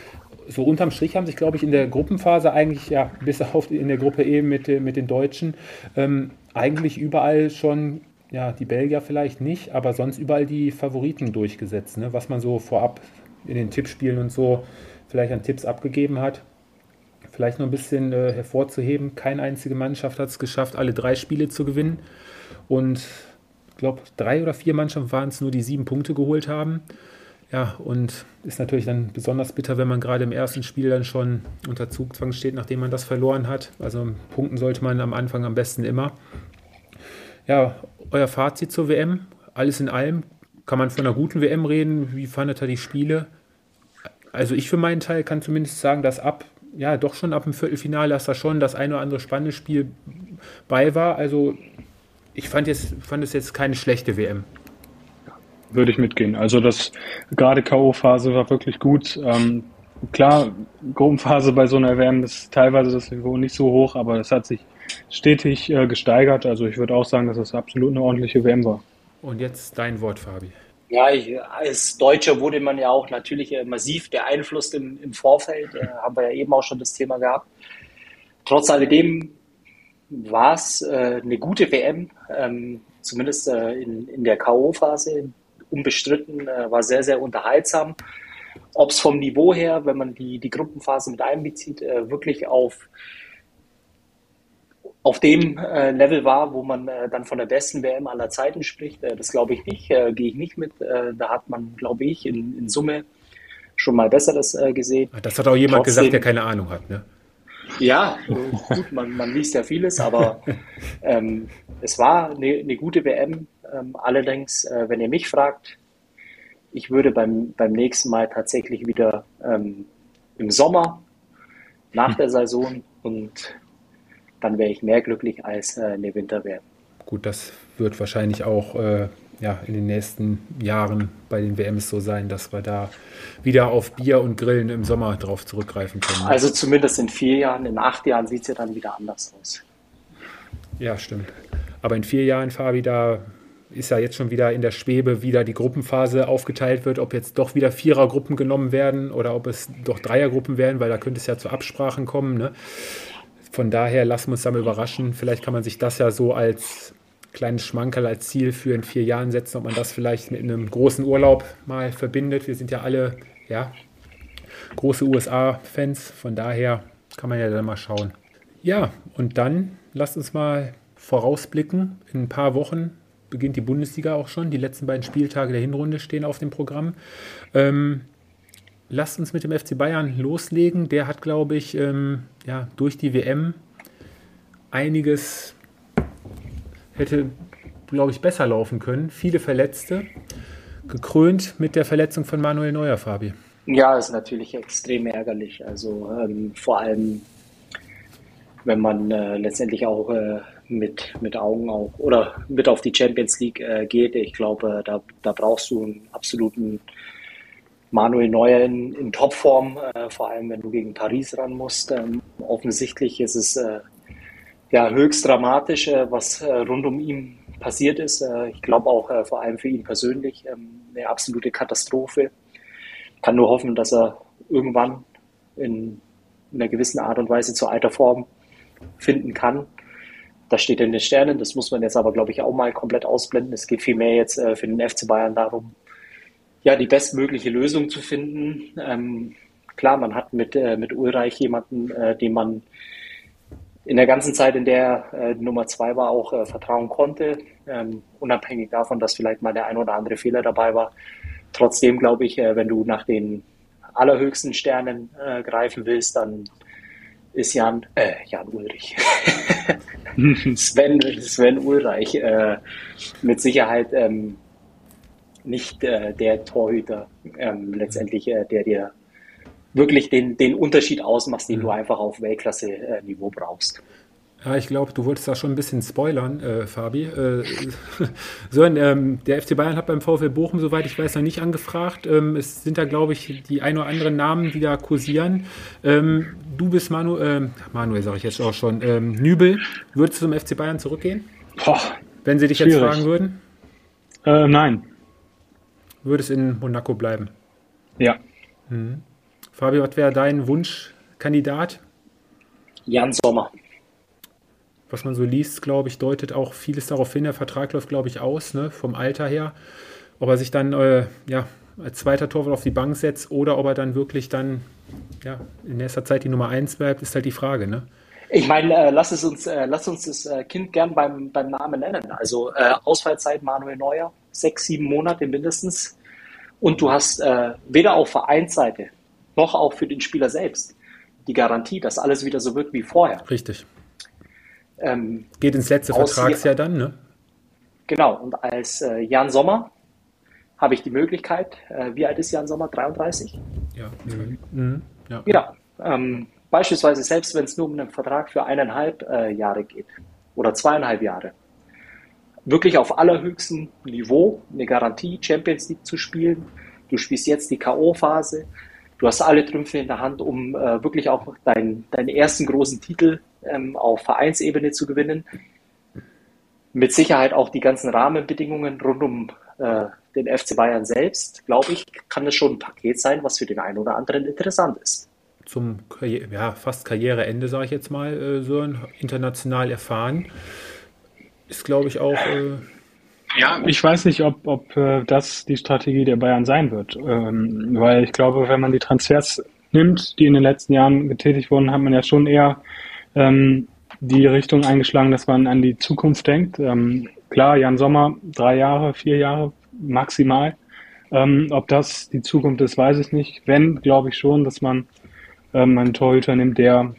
so unterm Strich haben sich, glaube ich, in der Gruppenphase eigentlich, ja, bis auf in der Gruppe E mit, mit den Deutschen, ähm, eigentlich überall schon, ja, die Belgier vielleicht nicht, aber sonst überall die Favoriten durchgesetzt, ne? was man so vorab in den Tippspielen und so vielleicht an Tipps abgegeben hat. Vielleicht noch ein bisschen äh, hervorzuheben, keine einzige Mannschaft hat es geschafft, alle drei Spiele zu gewinnen. Und ich glaube, drei oder vier Mannschaften waren es nur, die sieben Punkte geholt haben. Ja, und ist natürlich dann besonders bitter, wenn man gerade im ersten Spiel dann schon unter Zugzwang steht, nachdem man das verloren hat. Also punkten sollte man am Anfang am besten immer. Ja, euer Fazit zur WM, alles in allem, kann man von einer guten WM reden? Wie fandet ihr die Spiele? Also ich für meinen Teil kann zumindest sagen, dass ab, ja, doch schon ab dem Viertelfinale, dass da schon das ein oder andere spannende Spiel bei war. Also ich fand, jetzt, fand es jetzt keine schlechte WM. Würde ich mitgehen. Also das gerade K.O.-Phase war wirklich gut. Ähm, klar, Gruppenphase bei so einer WM ist teilweise das Niveau nicht so hoch, aber es hat sich stetig äh, gesteigert. Also ich würde auch sagen, dass es absolut eine ordentliche WM war. Und jetzt dein Wort, Fabi. Ja, ich, als Deutscher wurde man ja auch natürlich äh, massiv beeinflusst im, im Vorfeld. Äh, haben wir ja eben auch schon das Thema gehabt. Trotz alledem war es äh, eine gute WM, ähm, zumindest äh, in, in der K.O.-Phase. Unbestritten, äh, war sehr, sehr unterhaltsam. Ob es vom Niveau her, wenn man die, die Gruppenphase mit einbezieht, äh, wirklich auf auf dem äh, Level war, wo man äh, dann von der besten WM aller Zeiten spricht. Äh, das glaube ich nicht, äh, gehe ich nicht mit. Äh, da hat man, glaube ich, in, in, Summe schon mal Besseres äh, gesehen. Das hat auch jemand Trotzdem, gesagt, der keine Ahnung hat, ne? Ja, gut, man, man liest ja vieles, aber ähm, es war eine, eine gute WM. Ähm, allerdings, wenn ihr mich fragt, ich würde beim, beim nächsten Mal tatsächlich wieder ähm, im Sommer nach der Saison und dann wäre ich mehr glücklich als äh, eine Winterwehr. Gut, das wird wahrscheinlich auch äh, ja, in den nächsten Jahren bei den WMs so sein, dass wir da wieder auf Bier und Grillen im Sommer drauf zurückgreifen können. Ne? Also zumindest in vier Jahren, in acht Jahren sieht es ja dann wieder anders aus. Ja, stimmt. Aber in vier Jahren, Fabi, da ist ja jetzt schon wieder in der Schwebe, wie da die Gruppenphase aufgeteilt wird, ob jetzt doch wieder Vierergruppen genommen werden oder ob es doch Dreiergruppen werden, weil da könnte es ja zu Absprachen kommen. Ne? Von daher lassen wir uns da mal überraschen. Vielleicht kann man sich das ja so als kleines Schmankerl, als Ziel für in vier Jahren setzen, ob man das vielleicht mit einem großen Urlaub mal verbindet. Wir sind ja alle ja, große USA-Fans. Von daher kann man ja dann mal schauen. Ja, und dann lasst uns mal vorausblicken. In ein paar Wochen beginnt die Bundesliga auch schon. Die letzten beiden Spieltage der Hinrunde stehen auf dem Programm. Ähm, lasst uns mit dem FC Bayern loslegen. Der hat, glaube ich, ähm, ja, durch die WM einiges hätte, glaube ich, besser laufen können. Viele Verletzte, gekrönt mit der Verletzung von Manuel Neuer, Fabi. Ja, ist natürlich extrem ärgerlich. Also ähm, vor allem, wenn man äh, letztendlich auch äh, mit, mit Augen auch oder mit auf die Champions League äh, geht. Ich glaube, da, da brauchst du einen absoluten Manuel Neuer in, in Topform, äh, vor allem wenn du gegen Paris ran musst. Ähm, offensichtlich ist es äh, ja höchst dramatisch, äh, was äh, rund um ihn passiert ist. Äh, ich glaube auch äh, vor allem für ihn persönlich ähm, eine absolute Katastrophe. Ich kann nur hoffen, dass er irgendwann in, in einer gewissen Art und Weise zur alter Form finden kann. Das steht in den Sternen, das muss man jetzt aber, glaube ich, auch mal komplett ausblenden. Es geht vielmehr jetzt für den FC Bayern darum, ja, die bestmögliche Lösung zu finden. Ähm, klar, man hat mit, äh, mit Ulreich jemanden, äh, dem man in der ganzen Zeit, in der äh, Nummer zwei war, auch äh, vertrauen konnte, ähm, unabhängig davon, dass vielleicht mal der ein oder andere Fehler dabei war. Trotzdem glaube ich, äh, wenn du nach den allerhöchsten Sternen äh, greifen willst, dann ist Jan, äh, Jan Ulrich. Sven, Sven Ulreich äh, mit Sicherheit ähm, nicht äh, der Torhüter ähm, letztendlich, äh, der dir wirklich den, den Unterschied ausmacht, den mhm. du einfach auf Weltklasse-Niveau brauchst. Ja, ich glaube, du wolltest da schon ein bisschen spoilern, äh, Fabi. Äh, Sören, ähm, der FC Bayern hat beim VfL Bochum, soweit ich weiß, noch nicht angefragt. Ähm, es sind da, glaube ich, die ein oder anderen Namen, die da kursieren. Ähm, du bist Manu, äh, Manuel, sage ich jetzt auch schon, ähm, Nübel. Würdest du zum FC Bayern zurückgehen? Boah, wenn sie dich schwierig. jetzt fragen würden? Äh, nein. Würdest in Monaco bleiben? Ja. Mhm. Fabi, was wäre dein Wunschkandidat? Jan Sommer was man so liest, glaube ich, deutet auch vieles darauf hin. Der Vertrag läuft, glaube ich, aus, ne, vom Alter her. Ob er sich dann äh, ja, als zweiter Torwart auf die Bank setzt oder ob er dann wirklich dann ja, in nächster Zeit die Nummer 1 bleibt, ist halt die Frage. Ne? Ich meine, äh, lass, es uns, äh, lass uns das äh, Kind gern beim, beim Namen nennen. Also äh, Ausfallzeit Manuel Neuer, sechs, sieben Monate mindestens. Und du hast äh, weder auf Vereinsseite noch auch für den Spieler selbst die Garantie, dass alles wieder so wird wie vorher. Richtig. Ähm, Geht ins letzte Vertragsjahr dann, ne? Genau, und als äh, Jan Sommer habe ich die Möglichkeit, äh, wie alt ist Jan Sommer? 33? Ja. Mhm. Mhm. ja. ja ähm, beispielsweise selbst wenn es nur um einen Vertrag für eineinhalb äh, Jahre geht oder zweieinhalb Jahre, wirklich auf allerhöchstem Niveau eine Garantie, Champions League zu spielen. Du spielst jetzt die K.O.-Phase. Du hast alle Trümpfe in der Hand, um äh, wirklich auch deinen, deinen ersten großen Titel ähm, auf Vereinsebene zu gewinnen. Mit Sicherheit auch die ganzen Rahmenbedingungen rund um äh, den FC Bayern selbst, glaube ich, kann das schon ein Paket sein, was für den einen oder anderen interessant ist. Zum Karriere, ja, fast Karriereende, sage ich jetzt mal, äh, so international erfahren, ist, glaube ich, auch. Äh, ja, ich weiß nicht, ob, ob äh, das die Strategie der Bayern sein wird. Ähm, weil ich glaube, wenn man die Transfers nimmt, die in den letzten Jahren getätigt wurden, hat man ja schon eher ähm, die Richtung eingeschlagen, dass man an die Zukunft denkt. Ähm, klar, Jan Sommer, drei Jahre, vier Jahre maximal. Ähm, ob das die Zukunft ist, weiß ich nicht. Wenn, glaube ich schon, dass man ähm, einen Torhüter nimmt, der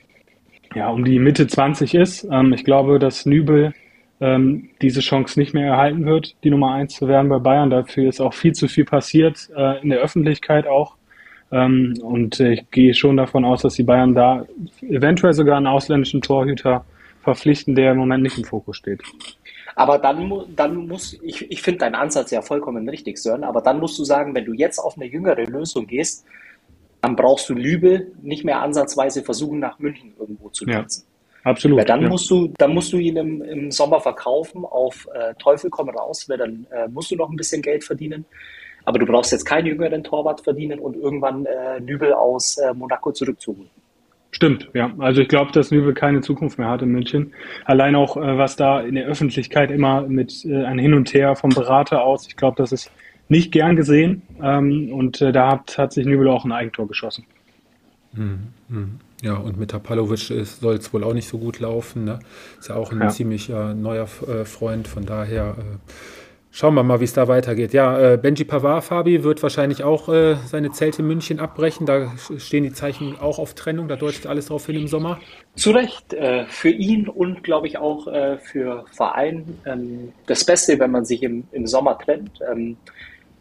ja um die Mitte 20 ist. Ähm, ich glaube, dass Nübel ähm, diese Chance nicht mehr erhalten wird, die Nummer eins zu werden bei Bayern. Dafür ist auch viel zu viel passiert, äh, in der Öffentlichkeit auch. Ähm, und ich gehe schon davon aus, dass die Bayern da eventuell sogar einen ausländischen Torhüter verpflichten, der im Moment nicht im Fokus steht. Aber dann, dann muss, ich, ich finde deinen Ansatz ja vollkommen richtig, Sören, aber dann musst du sagen, wenn du jetzt auf eine jüngere Lösung gehst, dann brauchst du Lübel nicht mehr ansatzweise versuchen, nach München irgendwo zu nutzen. Absolut. Weil dann ja. musst du, dann musst du ihn im, im Sommer verkaufen auf äh, Teufel komm raus, weil dann äh, musst du noch ein bisschen Geld verdienen. Aber du brauchst jetzt keinen jüngeren Torwart verdienen und irgendwann äh, Nübel aus äh, Monaco zurückzuholen. Stimmt, ja. Also ich glaube, dass Nübel keine Zukunft mehr hat in München. Allein auch, äh, was da in der Öffentlichkeit immer mit äh, ein Hin und Her vom Berater aus, ich glaube, das ist nicht gern gesehen. Ähm, und äh, da hat, hat sich Nübel auch ein Eigentor geschossen. Mhm. Ja, und mit Tapalovic soll es wohl auch nicht so gut laufen. Ne? Ist ja auch ein ja. ziemlich äh, neuer äh, Freund, von daher äh, Schauen wir mal, wie es da weitergeht. Ja, äh, Benji Pavard, Fabi, wird wahrscheinlich auch äh, seine Zelte in München abbrechen. Da stehen die Zeichen auch auf Trennung. Da deutet alles darauf hin im Sommer. Zu Recht. Äh, für ihn und, glaube ich, auch äh, für Verein ähm, das Beste, wenn man sich im, im Sommer trennt. Ähm,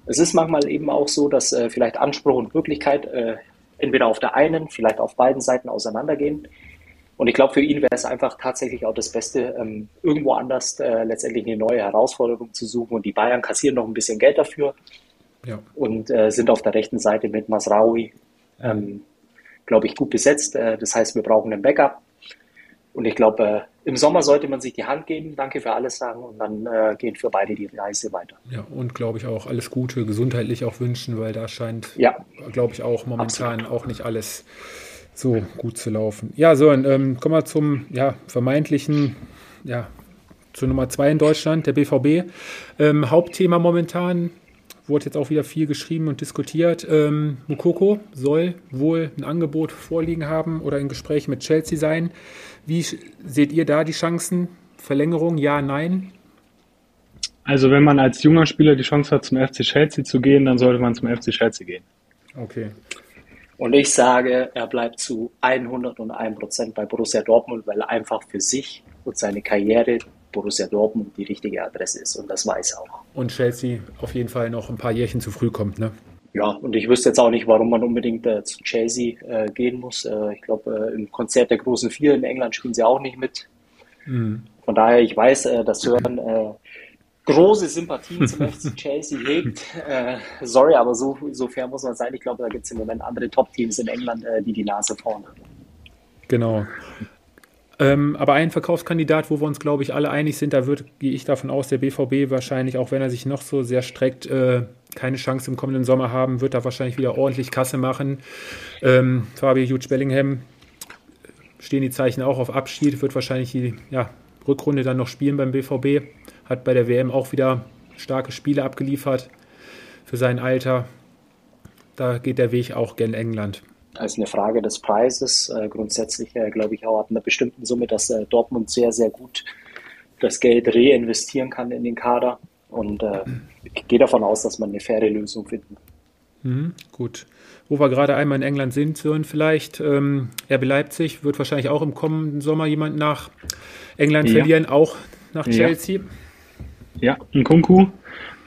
es ist manchmal eben auch so, dass äh, vielleicht Anspruch und Wirklichkeit äh, entweder auf der einen, vielleicht auf beiden Seiten auseinandergehen. Und ich glaube, für ihn wäre es einfach tatsächlich auch das Beste, ähm, irgendwo anders äh, letztendlich eine neue Herausforderung zu suchen. Und die Bayern kassieren noch ein bisschen Geld dafür ja. und äh, sind auf der rechten Seite mit Masraoui, ähm, glaube ich, gut besetzt. Äh, das heißt, wir brauchen einen Backup. Und ich glaube, äh, im Sommer sollte man sich die Hand geben, danke für alles sagen und dann äh, gehen für beide die Reise weiter. Ja, und glaube ich auch alles Gute, gesundheitlich auch wünschen, weil da scheint, ja. glaube ich, auch momentan Absolut. auch nicht alles so gut zu laufen. Ja, so, und, ähm, kommen wir zum ja, vermeintlichen, ja, zur Nummer zwei in Deutschland, der BVB. Ähm, Hauptthema momentan, wurde jetzt auch wieder viel geschrieben und diskutiert. Ähm, Mukoko soll wohl ein Angebot vorliegen haben oder in Gespräch mit Chelsea sein. Wie seht ihr da die Chancen? Verlängerung, ja, nein? Also wenn man als junger Spieler die Chance hat, zum FC Chelsea zu gehen, dann sollte man zum FC Chelsea gehen. Okay. Und ich sage, er bleibt zu 101 Prozent bei Borussia Dortmund, weil er einfach für sich und seine Karriere Borussia Dortmund die richtige Adresse ist. Und das weiß auch. Und Chelsea auf jeden Fall noch ein paar Jährchen zu früh kommt, ne? Ja, und ich wüsste jetzt auch nicht, warum man unbedingt äh, zu Chelsea äh, gehen muss. Äh, ich glaube, äh, im Konzert der großen Vier in England spielen sie auch nicht mit. Mhm. Von daher, ich weiß, äh, dass Sören äh, große Sympathien zum FC Chelsea hegt. Sorry, aber so, so fair muss man sein. Ich glaube, da gibt es im Moment andere Top-Teams in England, die die Nase vorne haben. Genau. Ähm, aber ein Verkaufskandidat, wo wir uns, glaube ich, alle einig sind, da wird, gehe ich davon aus, der BVB wahrscheinlich, auch wenn er sich noch so sehr streckt, äh, keine Chance im kommenden Sommer haben, wird da wahrscheinlich wieder ordentlich Kasse machen. Ähm, Fabio Hughes Bellingham stehen die Zeichen auch auf Abschied, wird wahrscheinlich die ja, Rückrunde dann noch spielen beim BVB hat bei der WM auch wieder starke Spiele abgeliefert für sein Alter. Da geht der Weg auch gen England. Als eine Frage des Preises. Äh, grundsätzlich äh, glaube ich auch ab einer bestimmten Summe, dass äh, Dortmund sehr, sehr gut das Geld reinvestieren kann in den Kader. Und ich gehe davon aus, dass man eine faire Lösung finden. Mhm, gut. Wo wir gerade einmal in England sind, vielleicht. Ähm, RB Leipzig wird wahrscheinlich auch im kommenden Sommer jemand nach England ja. verlieren, auch nach Chelsea. Ja. Ja, ein Kunku.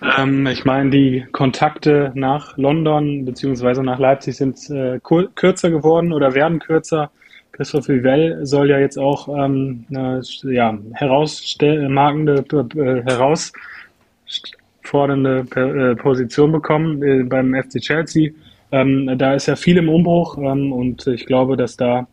Ähm, ich meine, die Kontakte nach London bzw. nach Leipzig sind äh, kürzer geworden oder werden kürzer. Christoph Vivell soll ja jetzt auch ähm, eine ja, herausmarkende, äh, herausfordernde äh, Position bekommen äh, beim FC Chelsea. Ähm, da ist ja viel im Umbruch ähm, und ich glaube, dass da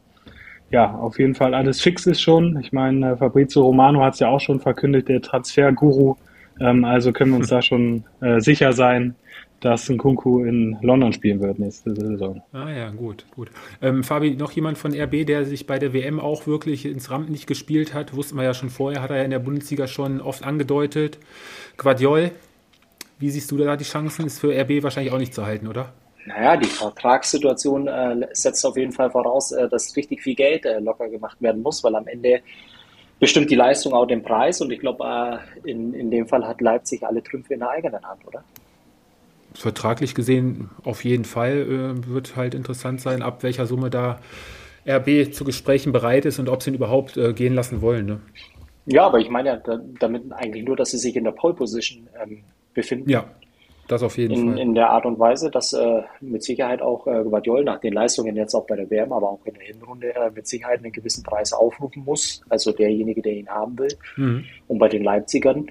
ja auf jeden Fall alles fix ist schon. Ich meine, Fabrizio Romano hat es ja auch schon verkündet, der Transferguru ähm, also können wir uns da schon äh, sicher sein, dass ein Kunku in London spielen wird nächste Saison. Ah ja, gut, gut. Ähm, Fabi, noch jemand von RB, der sich bei der WM auch wirklich ins Rampenlicht gespielt hat, wussten wir ja schon vorher, hat er ja in der Bundesliga schon oft angedeutet. Guardiol, wie siehst du da die Chancen? Ist für RB wahrscheinlich auch nicht zu halten, oder? Naja, die Vertragssituation äh, setzt auf jeden Fall voraus, äh, dass richtig viel Geld äh, locker gemacht werden muss, weil am Ende bestimmt die Leistung auch den Preis und ich glaube, äh, in, in dem Fall hat Leipzig alle Trümpfe in der eigenen Hand, oder? Vertraglich gesehen auf jeden Fall äh, wird halt interessant sein, ab welcher Summe da RB zu Gesprächen bereit ist und ob sie ihn überhaupt äh, gehen lassen wollen. Ne? Ja, aber ich meine ja damit eigentlich nur, dass sie sich in der Pole Position ähm, befinden. Ja, das auf jeden in, Fall. In der Art und Weise, dass äh, mit Sicherheit auch äh, Guardiol nach den Leistungen jetzt auch bei der WM, aber auch in der Hinrunde äh, mit Sicherheit einen gewissen Preis aufrufen muss. Also derjenige, der ihn haben will. Mhm. Und bei den Leipzigern,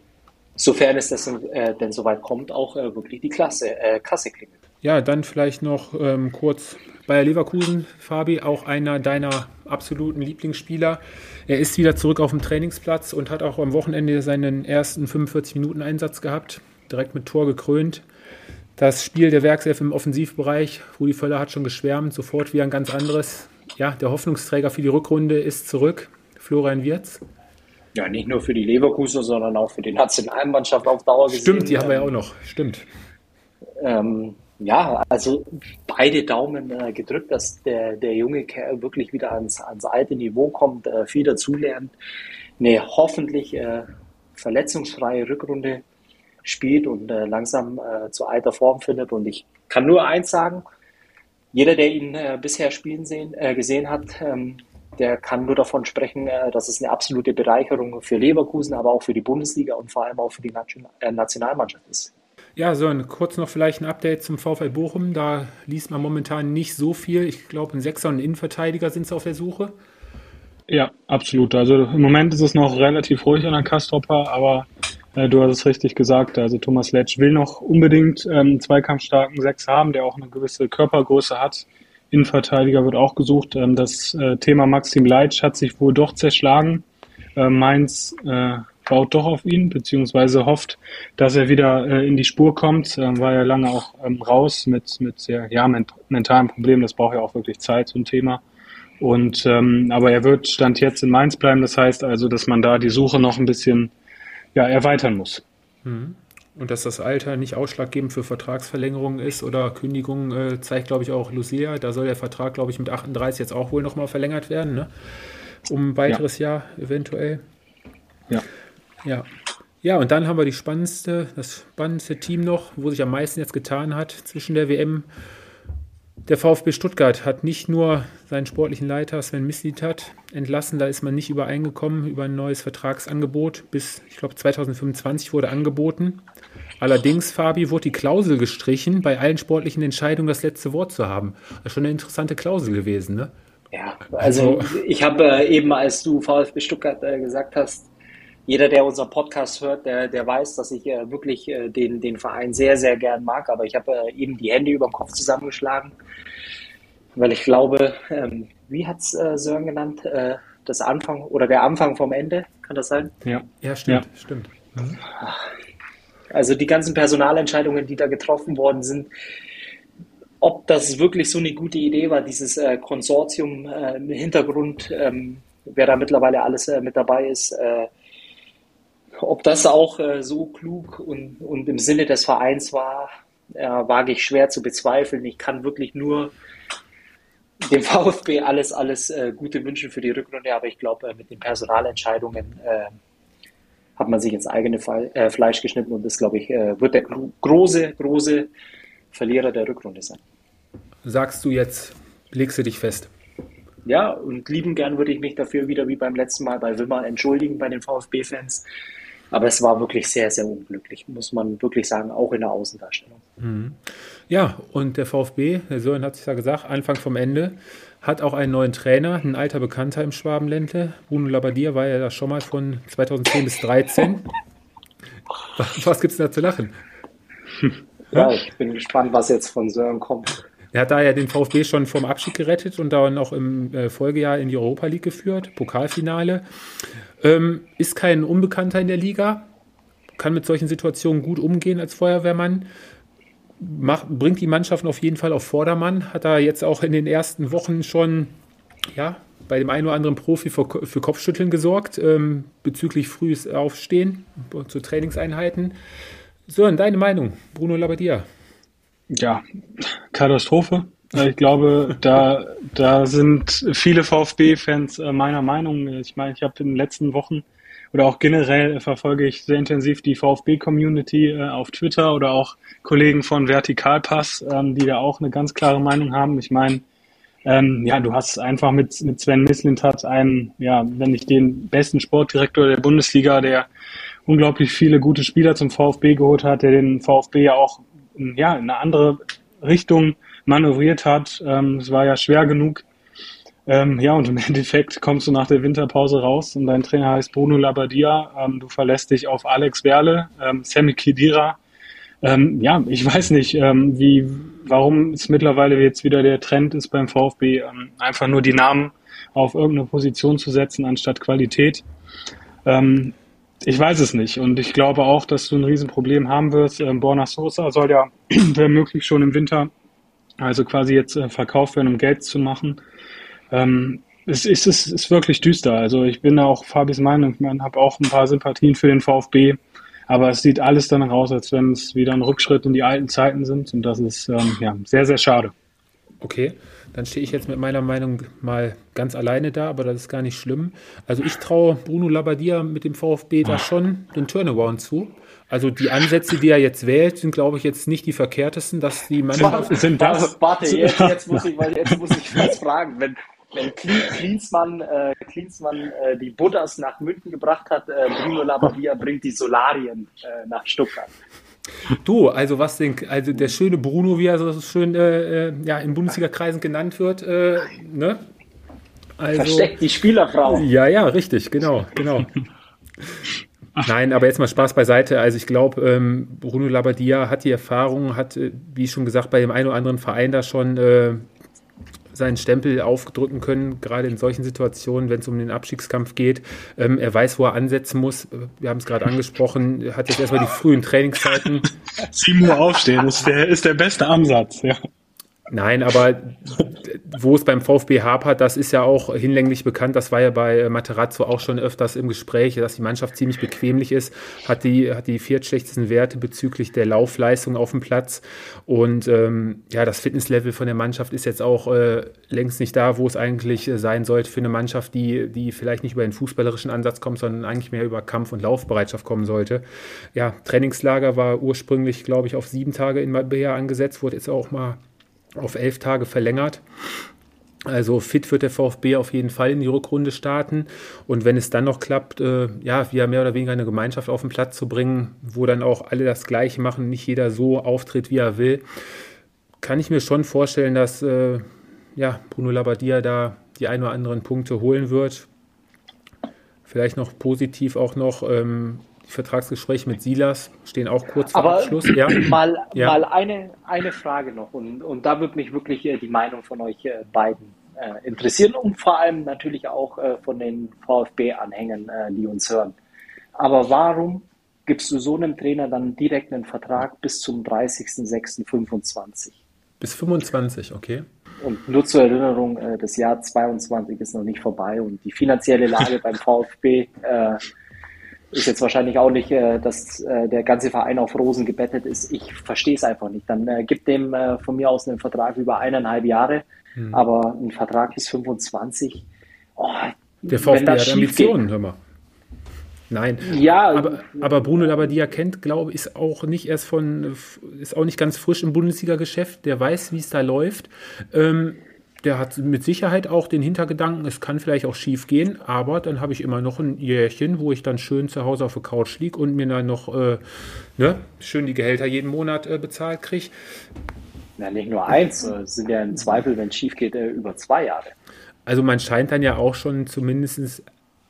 sofern es das äh, denn soweit kommt, auch äh, wirklich die Klasse, äh, Kasse klingelt. Ja, dann vielleicht noch ähm, kurz Bayer Leverkusen, Fabi, auch einer deiner absoluten Lieblingsspieler. Er ist wieder zurück auf dem Trainingsplatz und hat auch am Wochenende seinen ersten 45 Minuten Einsatz gehabt direkt mit Tor gekrönt. Das Spiel der Werkself im Offensivbereich, Rudi Völler hat schon geschwärmt, sofort wieder ein ganz anderes. Ja, der Hoffnungsträger für die Rückrunde ist zurück, Florian Wirz. Ja, nicht nur für die Leverkusen, sondern auch für die Nationalmannschaft auf Dauer gesehen. Stimmt, die haben wir ja auch noch, stimmt. Ähm, ja, also beide Daumen äh, gedrückt, dass der, der junge Kerl wirklich wieder ans, ans alte Niveau kommt, äh, viel dazulernt. Eine hoffentlich äh, verletzungsfreie Rückrunde spielt und äh, langsam äh, zu alter Form findet. Und ich kann nur eins sagen, jeder, der ihn äh, bisher spielen sehen, äh, gesehen hat, ähm, der kann nur davon sprechen, äh, dass es eine absolute Bereicherung für Leverkusen, aber auch für die Bundesliga und vor allem auch für die Nation äh, Nationalmannschaft ist. Ja, so ein, kurz noch vielleicht ein Update zum VfL Bochum. Da liest man momentan nicht so viel. Ich glaube, ein Sechser und ein Innenverteidiger sind sie auf der Suche. Ja, absolut. Also im Moment ist es noch relativ ruhig an der Kastropper, aber äh, du hast es richtig gesagt. Also Thomas Letsch will noch unbedingt ähm, einen zweikampfstarken Sechs haben, der auch eine gewisse Körpergröße hat. Innenverteidiger wird auch gesucht. Ähm, das äh, Thema Maxim Leitsch hat sich wohl doch zerschlagen. Äh, Mainz äh, baut doch auf ihn, beziehungsweise hofft, dass er wieder äh, in die Spur kommt. Äh, war ja lange auch ähm, raus mit, mit sehr ja, ment mentalen Problemen. Das braucht ja auch wirklich Zeit, so ein Thema. Und ähm, aber er wird Stand jetzt in Mainz bleiben. Das heißt also, dass man da die Suche noch ein bisschen ja, erweitern muss. Mhm. Und dass das Alter nicht ausschlaggebend für Vertragsverlängerungen ist oder Kündigungen, äh, zeigt, glaube ich, auch Lucia. Da soll der Vertrag, glaube ich, mit 38 jetzt auch wohl nochmal verlängert werden, ne? um ein weiteres ja. Jahr eventuell. Ja. Ja. Ja, und dann haben wir die spannendste, das spannendste Team noch, wo sich am meisten jetzt getan hat zwischen der WM. Der VfB Stuttgart hat nicht nur seinen sportlichen Leiter Sven Mislitat entlassen, da ist man nicht übereingekommen über ein neues Vertragsangebot. Bis, ich glaube, 2025 wurde angeboten. Allerdings, Fabi, wurde die Klausel gestrichen, bei allen sportlichen Entscheidungen das letzte Wort zu haben. Das ist schon eine interessante Klausel gewesen, ne? Ja, also ich habe äh, eben, als du VfB Stuttgart äh, gesagt hast, jeder, der unseren Podcast hört, der, der weiß, dass ich äh, wirklich äh, den, den Verein sehr, sehr gern mag. Aber ich habe äh, eben die Hände über den Kopf zusammengeschlagen, weil ich glaube, ähm, wie hat es äh, Sören genannt, äh, das Anfang oder der Anfang vom Ende, kann das sein? Ja, ja stimmt, ja. stimmt. Mhm. Also die ganzen Personalentscheidungen, die da getroffen worden sind, ob das wirklich so eine gute Idee war, dieses äh, Konsortium äh, im Hintergrund, ähm, wer da mittlerweile alles äh, mit dabei ist, äh, ob das auch äh, so klug und, und im Sinne des Vereins war, äh, wage ich schwer zu bezweifeln. Ich kann wirklich nur dem VfB alles, alles äh, Gute wünschen für die Rückrunde, aber ich glaube, äh, mit den Personalentscheidungen äh, hat man sich ins eigene Fall, äh, Fleisch geschnitten und das, glaube ich, wird der gro große, große Verlierer der Rückrunde sein. Sagst du jetzt, legst du dich fest? Ja, und lieben gern würde ich mich dafür wieder wie beim letzten Mal bei Wimmer entschuldigen bei den VfB-Fans. Aber es war wirklich sehr, sehr unglücklich, muss man wirklich sagen, auch in der Außendarstellung. Mhm. Ja, und der VfB, der Sören hat es ja gesagt, Anfang vom Ende, hat auch einen neuen Trainer, ein alter Bekannter im Schwabenländle. Bruno Labbadia war ja da schon mal von 2010 bis 2013. was gibt es da zu lachen? Ja, ich bin gespannt, was jetzt von Sören kommt. Er hat da ja den VfB schon vom Abschied gerettet und dann auch im äh, Folgejahr in die Europa League geführt, Pokalfinale. Ähm, ist kein Unbekannter in der Liga, kann mit solchen Situationen gut umgehen als Feuerwehrmann. Macht, bringt die Mannschaften auf jeden Fall auf Vordermann. Hat er jetzt auch in den ersten Wochen schon ja, bei dem einen oder anderen Profi für, für Kopfschütteln gesorgt, ähm, bezüglich frühes Aufstehen zu Trainingseinheiten. So, deine Meinung, Bruno Labbadia? Ja, Katastrophe. Äh, ich glaube, da, da sind viele VfB-Fans äh, meiner Meinung. Ich meine, ich habe in den letzten Wochen oder auch generell verfolge ich sehr intensiv die VfB-Community äh, auf Twitter oder auch Kollegen von Vertikalpass, ähm, die da auch eine ganz klare Meinung haben. Ich meine, ähm, ja, du hast einfach mit, mit Sven Mislintat einen, ja, wenn nicht den besten Sportdirektor der Bundesliga, der unglaublich viele gute Spieler zum VfB geholt hat, der den VfB ja auch ja, in eine andere Richtung manövriert hat. Ähm, es war ja schwer genug. Ähm, ja, und im Endeffekt kommst du nach der Winterpause raus und dein Trainer heißt Bruno Labbadia. Ähm, du verlässt dich auf Alex Werle, ähm, Sammy Kidira. Ähm, ja, ich weiß nicht, ähm, wie, warum es mittlerweile jetzt wieder der Trend ist beim VfB, einfach nur die Namen auf irgendeine Position zu setzen anstatt Qualität. Ähm, ich weiß es nicht. Und ich glaube auch, dass du ein Riesenproblem haben wirst. Ähm, Borna Sosa soll ja, wenn möglich, schon im Winter also quasi jetzt äh, verkauft werden, um Geld zu machen. Ähm, es, ist, es ist wirklich düster. Also ich bin da auch Fabis Meinung. Ich habe auch ein paar Sympathien für den VfB. Aber es sieht alles dann raus, als wenn es wieder ein Rückschritt in die alten Zeiten sind. Und das ist ähm, ja, sehr, sehr schade. Okay, dann stehe ich jetzt mit meiner Meinung mal ganz alleine da, aber das ist gar nicht schlimm. Also ich traue Bruno Labbadia mit dem VfB da schon den Turnaround zu. Also die Ansätze, die er jetzt wählt, sind, glaube ich, jetzt nicht die verkehrtesten, dass die Mannschaft... Sind das? Warte, jetzt, jetzt, muss ich, weil jetzt muss ich was fragen. Wenn, wenn Klinsmann, äh, Klinsmann äh, die Buddhas nach München gebracht hat, äh, Bruno Labbadia bringt die Solarien äh, nach Stuttgart. Du, also was den, also der schöne Bruno, wie er so schön äh, äh ja, in Bundesliga-Kreisen genannt wird, äh, ne? Also, Versteckt die Spielerfrau. Ja, ja, richtig, genau, genau. Nein, aber jetzt mal Spaß beiseite. Also ich glaube, ähm, Bruno Labbadia hat die Erfahrung, hat, äh, wie schon gesagt, bei dem einen oder anderen Verein da schon äh, seinen Stempel aufdrücken können, gerade in solchen Situationen, wenn es um den Abstiegskampf geht. Ähm, er weiß, wo er ansetzen muss. Wir haben es gerade angesprochen, er hat jetzt erstmal die frühen Trainingszeiten. 7 Uhr aufstehen ist der, ist der beste Ansatz, ja. Nein, aber wo es beim VfB hapert, das ist ja auch hinlänglich bekannt. Das war ja bei Materazzo auch schon öfters im Gespräch, dass die Mannschaft ziemlich bequemlich ist, hat die, hat die viertschlechtesten Werte bezüglich der Laufleistung auf dem Platz. Und ähm, ja, das Fitnesslevel von der Mannschaft ist jetzt auch äh, längst nicht da, wo es eigentlich äh, sein sollte für eine Mannschaft, die, die vielleicht nicht über den fußballerischen Ansatz kommt, sondern eigentlich mehr über Kampf- und Laufbereitschaft kommen sollte. Ja, Trainingslager war ursprünglich, glaube ich, auf sieben Tage in Marbella angesetzt, wurde jetzt auch mal auf elf Tage verlängert. Also fit wird der VfB auf jeden Fall in die Rückrunde starten. Und wenn es dann noch klappt, äh, ja, wieder mehr oder weniger eine Gemeinschaft auf den Platz zu bringen, wo dann auch alle das Gleiche machen, nicht jeder so auftritt, wie er will, kann ich mir schon vorstellen, dass äh, ja, Bruno Labbadia da die ein oder anderen Punkte holen wird. Vielleicht noch positiv auch noch ähm, die Vertragsgespräche mit Silas stehen auch kurz vor Aber Abschluss. Ja. Mal, ja. mal eine, eine Frage noch und, und da würde mich wirklich äh, die Meinung von euch äh, beiden äh, interessieren und vor allem natürlich auch von den VfB-Anhängern, die uns hören. Aber warum gibst du so einem Trainer dann direkt einen Vertrag bis zum 30.06.25? Bis 25, okay. Und nur zur Erinnerung, das Jahr 22 ist noch nicht vorbei und die finanzielle Lage beim VfB ist jetzt wahrscheinlich auch nicht, äh, dass äh, der ganze Verein auf Rosen gebettet ist. Ich verstehe es einfach nicht. Dann äh, gibt dem äh, von mir aus einen Vertrag über eineinhalb Jahre, hm. aber ein Vertrag bis 25. Oh, der VfB hat Ambitionen, hör mal. Nein. Ja, aber, aber Bruno Labbadia kennt, glaube ich, ist auch nicht erst von, ist auch nicht ganz frisch im Bundesliga-Geschäft. Der weiß, wie es da läuft. Ähm, der hat mit Sicherheit auch den Hintergedanken, es kann vielleicht auch schief gehen, aber dann habe ich immer noch ein Jährchen, wo ich dann schön zu Hause auf der Couch liege und mir dann noch äh, ne, schön die Gehälter jeden Monat äh, bezahlt kriege. Ja, nicht nur eins, es sind ja im Zweifel, wenn es schief geht, äh, über zwei Jahre. Also man scheint dann ja auch schon zumindest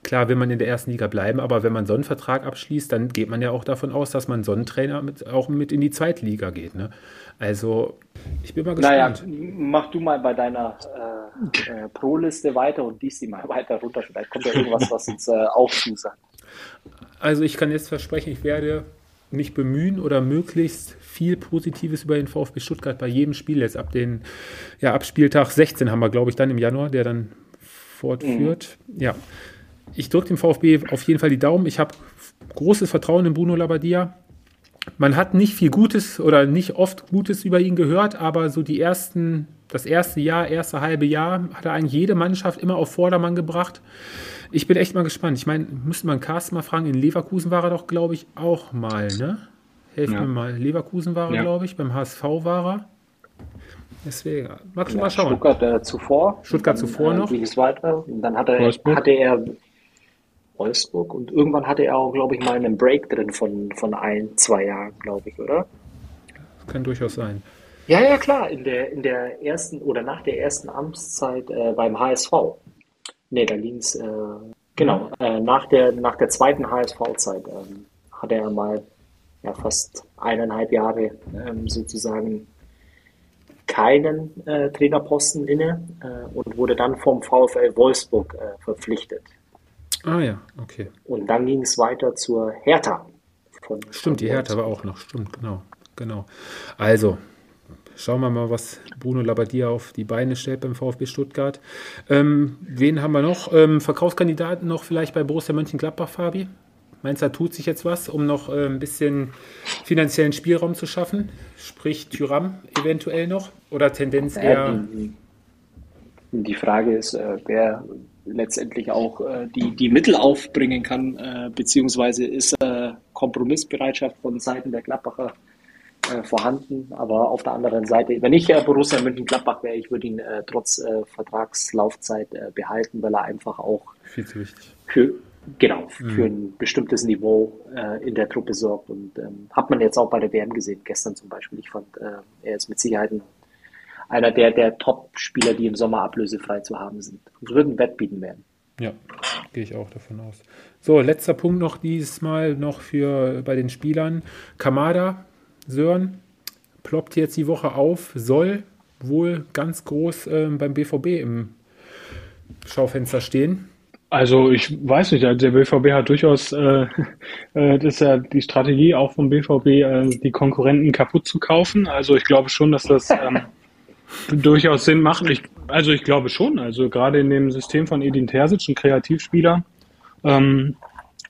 Klar, will man in der ersten Liga bleiben, aber wenn man so einen Vertrag abschließt, dann geht man ja auch davon aus, dass man so einen Trainer mit, auch mit in die Zweitliga geht. Ne? Also, ich bin mal gespannt. Naja, mach du mal bei deiner äh, äh, Pro-Liste weiter und dies die mal weiter runter. Vielleicht kommt ja irgendwas, was uns äh, auch zusagt. Also, ich kann jetzt versprechen, ich werde mich bemühen oder möglichst viel Positives über den VfB Stuttgart bei jedem Spiel jetzt ab den, ja, ab Spieltag 16 haben wir, glaube ich, dann im Januar, der dann fortführt. Mhm. Ja, ich drücke dem VfB auf jeden Fall die Daumen. Ich habe großes Vertrauen in Bruno Labbadia. Man hat nicht viel Gutes oder nicht oft Gutes über ihn gehört, aber so die ersten, das erste Jahr, erste halbe Jahr hat er eigentlich jede Mannschaft immer auf Vordermann gebracht. Ich bin echt mal gespannt. Ich meine, müsste man Carsten mal fragen, in Leverkusen war er doch, glaube ich, auch mal, ne? Helft ja. mir mal. Leverkusen war er, ja. glaube ich, beim HSV war er. Deswegen, magst du ja, mal schauen. Stuttgart äh, zuvor. Stuttgart dann, zuvor äh, noch. Ging es weiter. Und dann hatte, hatte er Wolfsburg. Und irgendwann hatte er auch, glaube ich, mal einen Break drin von, von ein, zwei Jahren, glaube ich, oder? Das kann durchaus sein. Ja, ja, klar. In der, in der ersten oder nach der ersten Amtszeit äh, beim HSV. Ne, da ging es, äh, genau, äh, nach, der, nach der zweiten HSV-Zeit ähm, hatte er mal ja, fast eineinhalb Jahre ähm, sozusagen keinen äh, Trainerposten inne äh, und wurde dann vom VfL Wolfsburg äh, verpflichtet. Ah ja, okay. Und dann ging es weiter zur Hertha. Von, stimmt, von die Hertha war auch noch, stimmt, genau, genau. Also, schauen wir mal, was Bruno Labbadia auf die Beine stellt beim VfB Stuttgart. Ähm, wen haben wir noch? Ähm, Verkaufskandidaten noch vielleicht bei Borussia Mönchengladbach, Fabi? Meinst du, da tut sich jetzt was, um noch äh, ein bisschen finanziellen Spielraum zu schaffen? Sprich Tyram eventuell noch? Oder Tendenz eher... Die Frage ist, äh, wer letztendlich auch äh, die, die Mittel aufbringen kann, äh, beziehungsweise ist, äh, Kompromissbereitschaft von Seiten der Gladbacher äh, vorhanden. Aber auf der anderen Seite, wenn ich äh, Borussia Mönchengladbach wäre, ich würde ihn äh, trotz äh, Vertragslaufzeit behalten, weil er einfach auch Viel zu wichtig. für genau Mhm. für ein bestimmtes Niveau in der Truppe sorgt. Und ähm, hat man jetzt auch bei der WM gesehen, gestern zum Beispiel. Ich fand, er ist mit Sicherheit ein, einer der, der Top-Spieler, die im Sommer ablösefrei zu haben sind. Würden Wettbieten werden. Ja, gehe ich auch davon aus. So, letzter Punkt noch diesmal noch für bei den Spielern. Kamada, Sören, ploppt jetzt die Woche auf, soll wohl ganz groß ähm, beim BVB im Schaufenster stehen. Also ich weiß nicht, also der BVB hat durchaus, äh, äh, das ist ja die Strategie auch vom BVB, äh, die Konkurrenten kaputt zu kaufen. Also ich glaube schon, dass das ähm, durchaus Sinn macht. Ich, also ich glaube schon, also gerade in dem System von Edin Terzic, ein Kreativspieler, ähm,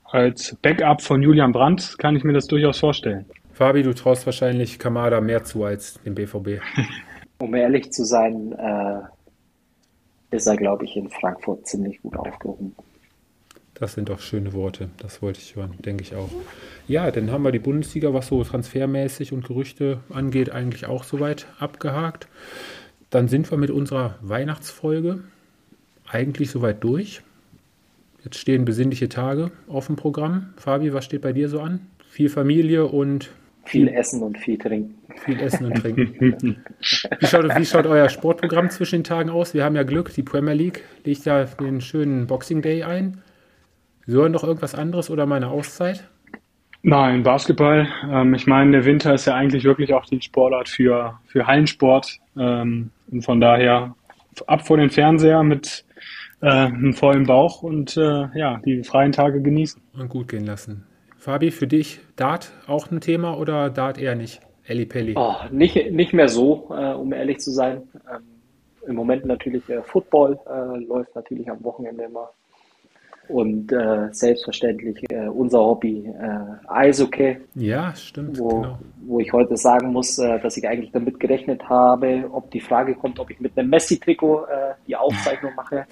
als Backup von Julian Brandt kann ich mir das durchaus vorstellen. Fabi, du traust wahrscheinlich Kamada mehr zu als dem BVB. Um ehrlich zu sein, äh, ist er, glaube ich, in Frankfurt ziemlich gut aufgehoben. Das sind doch schöne Worte. Das wollte ich hören, denke ich auch. Ja, dann haben wir die Bundesliga, was so transfermäßig und Gerüchte angeht, eigentlich auch soweit abgehakt. Dann sind wir mit unserer Weihnachtsfolge eigentlich soweit durch. Jetzt stehen besinnliche Tage auf dem Programm. Fabi, was steht bei dir so an? Viel Familie und Viel Essen und viel Trinken. viel Essen und Trinken. Wie schaut, wie schaut euer Sportprogramm zwischen den Tagen aus? Wir haben ja Glück, die Premier League legt ja den schönen Boxing Day ein. Sören noch irgendwas anderes oder meine Auszeit? Nein, Basketball. Ähm, ich meine, der Winter ist ja eigentlich wirklich auch die Sportart für, für Hallensport. Ähm, und von daher ab vor den Fernseher mit äh, einem vollen Bauch und äh, ja, die freien Tage genießen. Und gut gehen lassen. Fabi, für dich Dart auch ein Thema oder Dart eher nicht? Elli Pelli. Oh, nicht, nicht mehr so, äh, um ehrlich zu sein. Ähm, Im Moment natürlich äh, Football äh, läuft natürlich am Wochenende immer. Und äh, selbstverständlich äh, unser Hobby äh, Eishockey, Ja, stimmt, wo, genau. wo ich heute sagen muss, äh, dass ich eigentlich damit gerechnet habe, ob die Frage kommt, ob ich mit einem Messi-Trikot äh, die Aufzeichnung mache.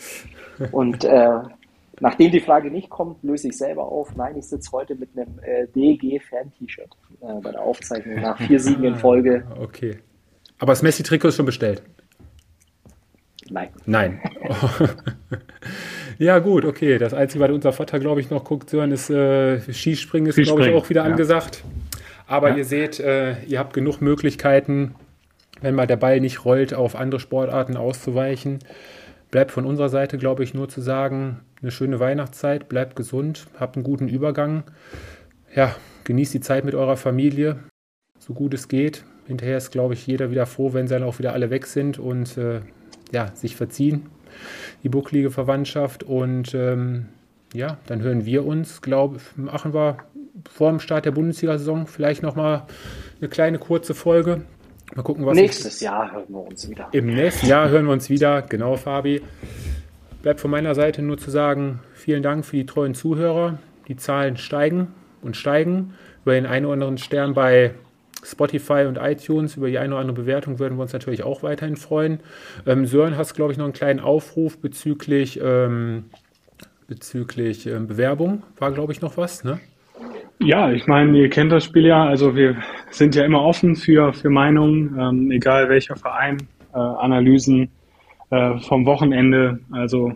Und äh, nachdem die Frage nicht kommt, löse ich selber auf. Nein, ich sitze heute mit einem DG-Fan-T-Shirt bei der Aufzeichnung nach vier Siegen in Folge. Ah, Okay. Aber das Messi-Trikot ist schon bestellt. Nein. Nein. ja, gut, okay. Das Einzige, was unser Vater, glaube ich, noch guckt, Sören, ist äh, Skispringen, ist, glaube ich, auch wieder ja. angesagt. Aber Ja. ihr seht, äh, ihr habt genug Möglichkeiten, wenn mal der Ball nicht rollt, auf andere Sportarten auszuweichen. Bleibt von unserer Seite, glaube ich, nur zu sagen, eine schöne Weihnachtszeit, bleibt gesund, habt einen guten Übergang. Ja, genießt die Zeit mit eurer Familie, so gut es geht. Hinterher ist, glaube ich, jeder wieder froh, wenn dann auch wieder alle weg sind und äh, ja, sich verziehen, die bucklige Verwandtschaft. Und ähm, ja, dann hören wir uns, glaube machen wir vor dem Start der Bundesliga-Saison vielleicht nochmal eine kleine kurze Folge. Mal gucken, was Nächstes Jahr hören wir uns wieder. im nächsten Jahr hören wir uns wieder. Genau, Fabi. Bleibt von meiner Seite nur zu sagen, vielen Dank für die treuen Zuhörer. Die Zahlen steigen und steigen. Über den einen oder anderen Stern bei Spotify und iTunes, über die eine oder andere Bewertung würden wir uns natürlich auch weiterhin freuen. Ähm, Sören, hast, glaube ich, noch einen kleinen Aufruf bezüglich, ähm, bezüglich ähm, Bewerbung. War, glaube ich, noch was, ne? Ja, ich meine, ihr kennt das Spiel ja. Also wir sind ja immer offen für, für Meinungen, ähm, egal welcher Verein, äh, Analysen äh, vom Wochenende. Also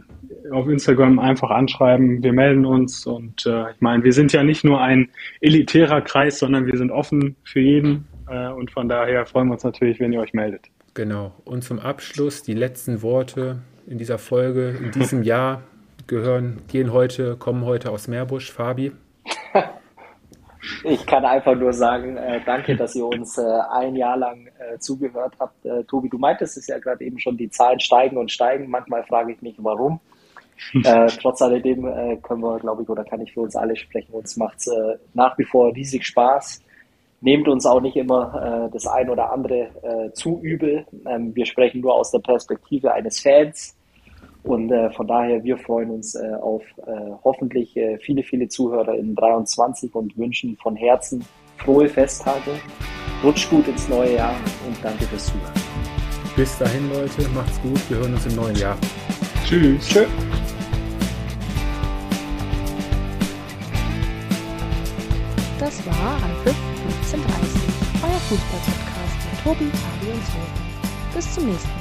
auf Instagram einfach anschreiben. Wir melden uns und äh, ich meine, wir sind ja nicht nur ein elitärer Kreis, sondern wir sind offen für jeden äh, und von daher freuen wir uns natürlich, wenn ihr euch meldet. Genau. Und zum Abschluss die letzten Worte in dieser Folge, in diesem Jahr gehören, gehen heute, kommen heute aus Meerbusch. Fabi. Ich kann einfach nur sagen, äh, danke, dass ihr uns äh, ein Jahr lang äh, zugehört habt. Äh, Tobi, du meintest es ja gerade eben schon, die Zahlen steigen und steigen. Manchmal frage ich mich, warum. Äh, trotz alledem äh, können wir, glaube ich, oder kann ich für uns alle sprechen. Uns macht es äh, nach wie vor riesig Spaß. Nehmt uns auch nicht immer äh, das ein oder andere äh, zu übel. Ähm, wir sprechen nur aus der Perspektive eines Fans. Und äh, von daher, wir freuen uns auf hoffentlich viele, viele Zuhörer in 23 und wünschen von Herzen frohe Festtage. Rutscht gut ins neue Jahr und danke fürs Zuhören. Bis dahin, Leute, macht's gut. Wir hören uns im neuen Jahr. Tschüss. Tschö. Das war Anpfiff 1530, euer Fußball-Podcast mit Tobi, Fabi und Sören. Bis zum nächsten Mal.